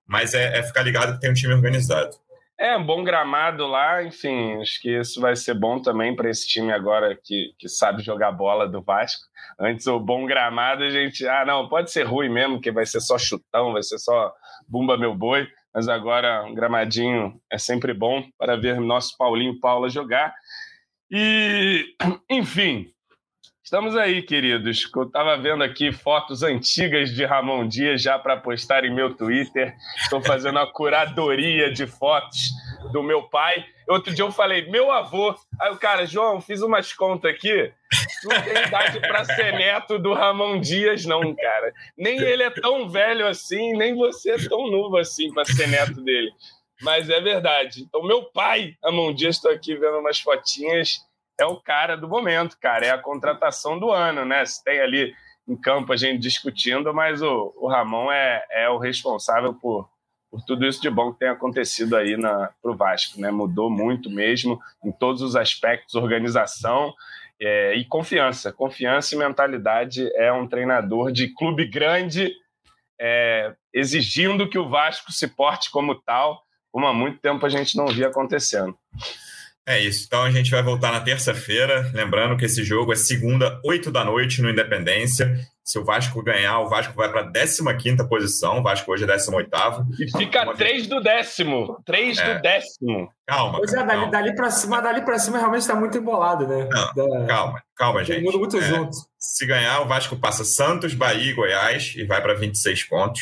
Mas é, é ficar ligado que tem um time organizado. É, um bom gramado lá, enfim, acho que isso vai ser bom também para esse time agora que, que sabe jogar bola do Vasco. Antes o bom gramado, a gente, ah, não, pode ser ruim mesmo, que vai ser só chutão, vai ser só bumba meu boi, mas agora um gramadinho é sempre bom para ver nosso Paulinho Paula jogar. E, enfim, Estamos aí, queridos. Eu estava vendo aqui fotos antigas de Ramon Dias já para postar em meu Twitter. Estou fazendo a curadoria de fotos do meu pai. Outro dia eu falei, meu avô. Aí o cara, João, fiz umas contas aqui. Não tem idade para ser neto do Ramon Dias, não, cara. Nem ele é tão velho assim, nem você é tão novo assim para ser neto dele. Mas é verdade. Então, meu pai, Ramon Dias, estou aqui vendo umas fotinhas é o cara do momento, cara. É a contratação do ano, né? Se tem ali em campo a gente discutindo, mas o, o Ramon é, é o responsável por, por tudo isso de bom que tem acontecido aí para o Vasco, né? Mudou muito mesmo em todos os aspectos, organização é, e confiança. Confiança e mentalidade é um treinador de clube grande, é, exigindo que o Vasco se porte como tal, como há muito tempo a gente não via acontecendo. É isso. Então a gente vai voltar na terça-feira. Lembrando que esse jogo é segunda, 8 da noite, no Independência. Se o Vasco ganhar, o Vasco vai para a 15 posição. O Vasco hoje é 18. E fica 3 do décimo. 3 é. do décimo. Calma. Pois é, dali, dali para cima, dali para cima realmente está muito embolado, né? Não, da... Calma, calma, gente. Todo mundo muito é, junto. Se ganhar, o Vasco passa Santos, Bahia e Goiás e vai para 26 pontos.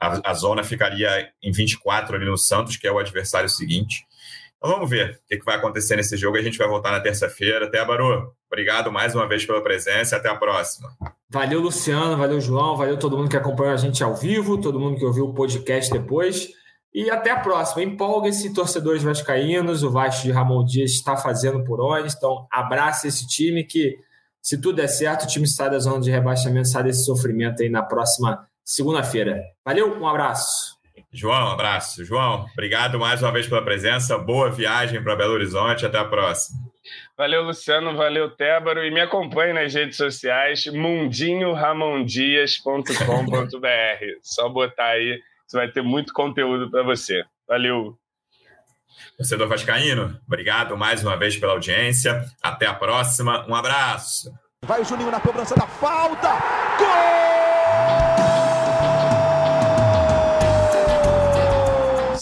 A, a zona ficaria em 24 ali no Santos, que é o adversário seguinte. Então vamos ver o que, vai acontecer nesse jogo. A gente vai voltar na terça-feira. Até, Baru. Obrigado mais uma vez pela presença. Até a próxima. Valeu, Luciano. Valeu, João. Valeu todo mundo que acompanhou a gente ao vivo, todo mundo que ouviu o podcast depois. E até a próxima. Empolga-se, torcedores vascaínos. O Vasco de Ramon Dias está fazendo por onde. Então, abraça esse time que, se tudo der certo, o time sai da zona de rebaixamento, sai desse sofrimento aí na próxima segunda-feira. Valeu, um abraço. João, um abraço. João, obrigado mais uma vez pela presença. Boa viagem para Belo Horizonte. Até a próxima. Valeu, Luciano. Valeu, Tébaro. E me acompanhe nas redes sociais, mundinhoramondias.com.br. Só botar aí, você vai ter muito conteúdo para você. Valeu. Torcedor Vascaíno, obrigado mais uma vez pela audiência. Até a próxima. Um abraço. Vai o Juninho na cobrança da falta. Gol!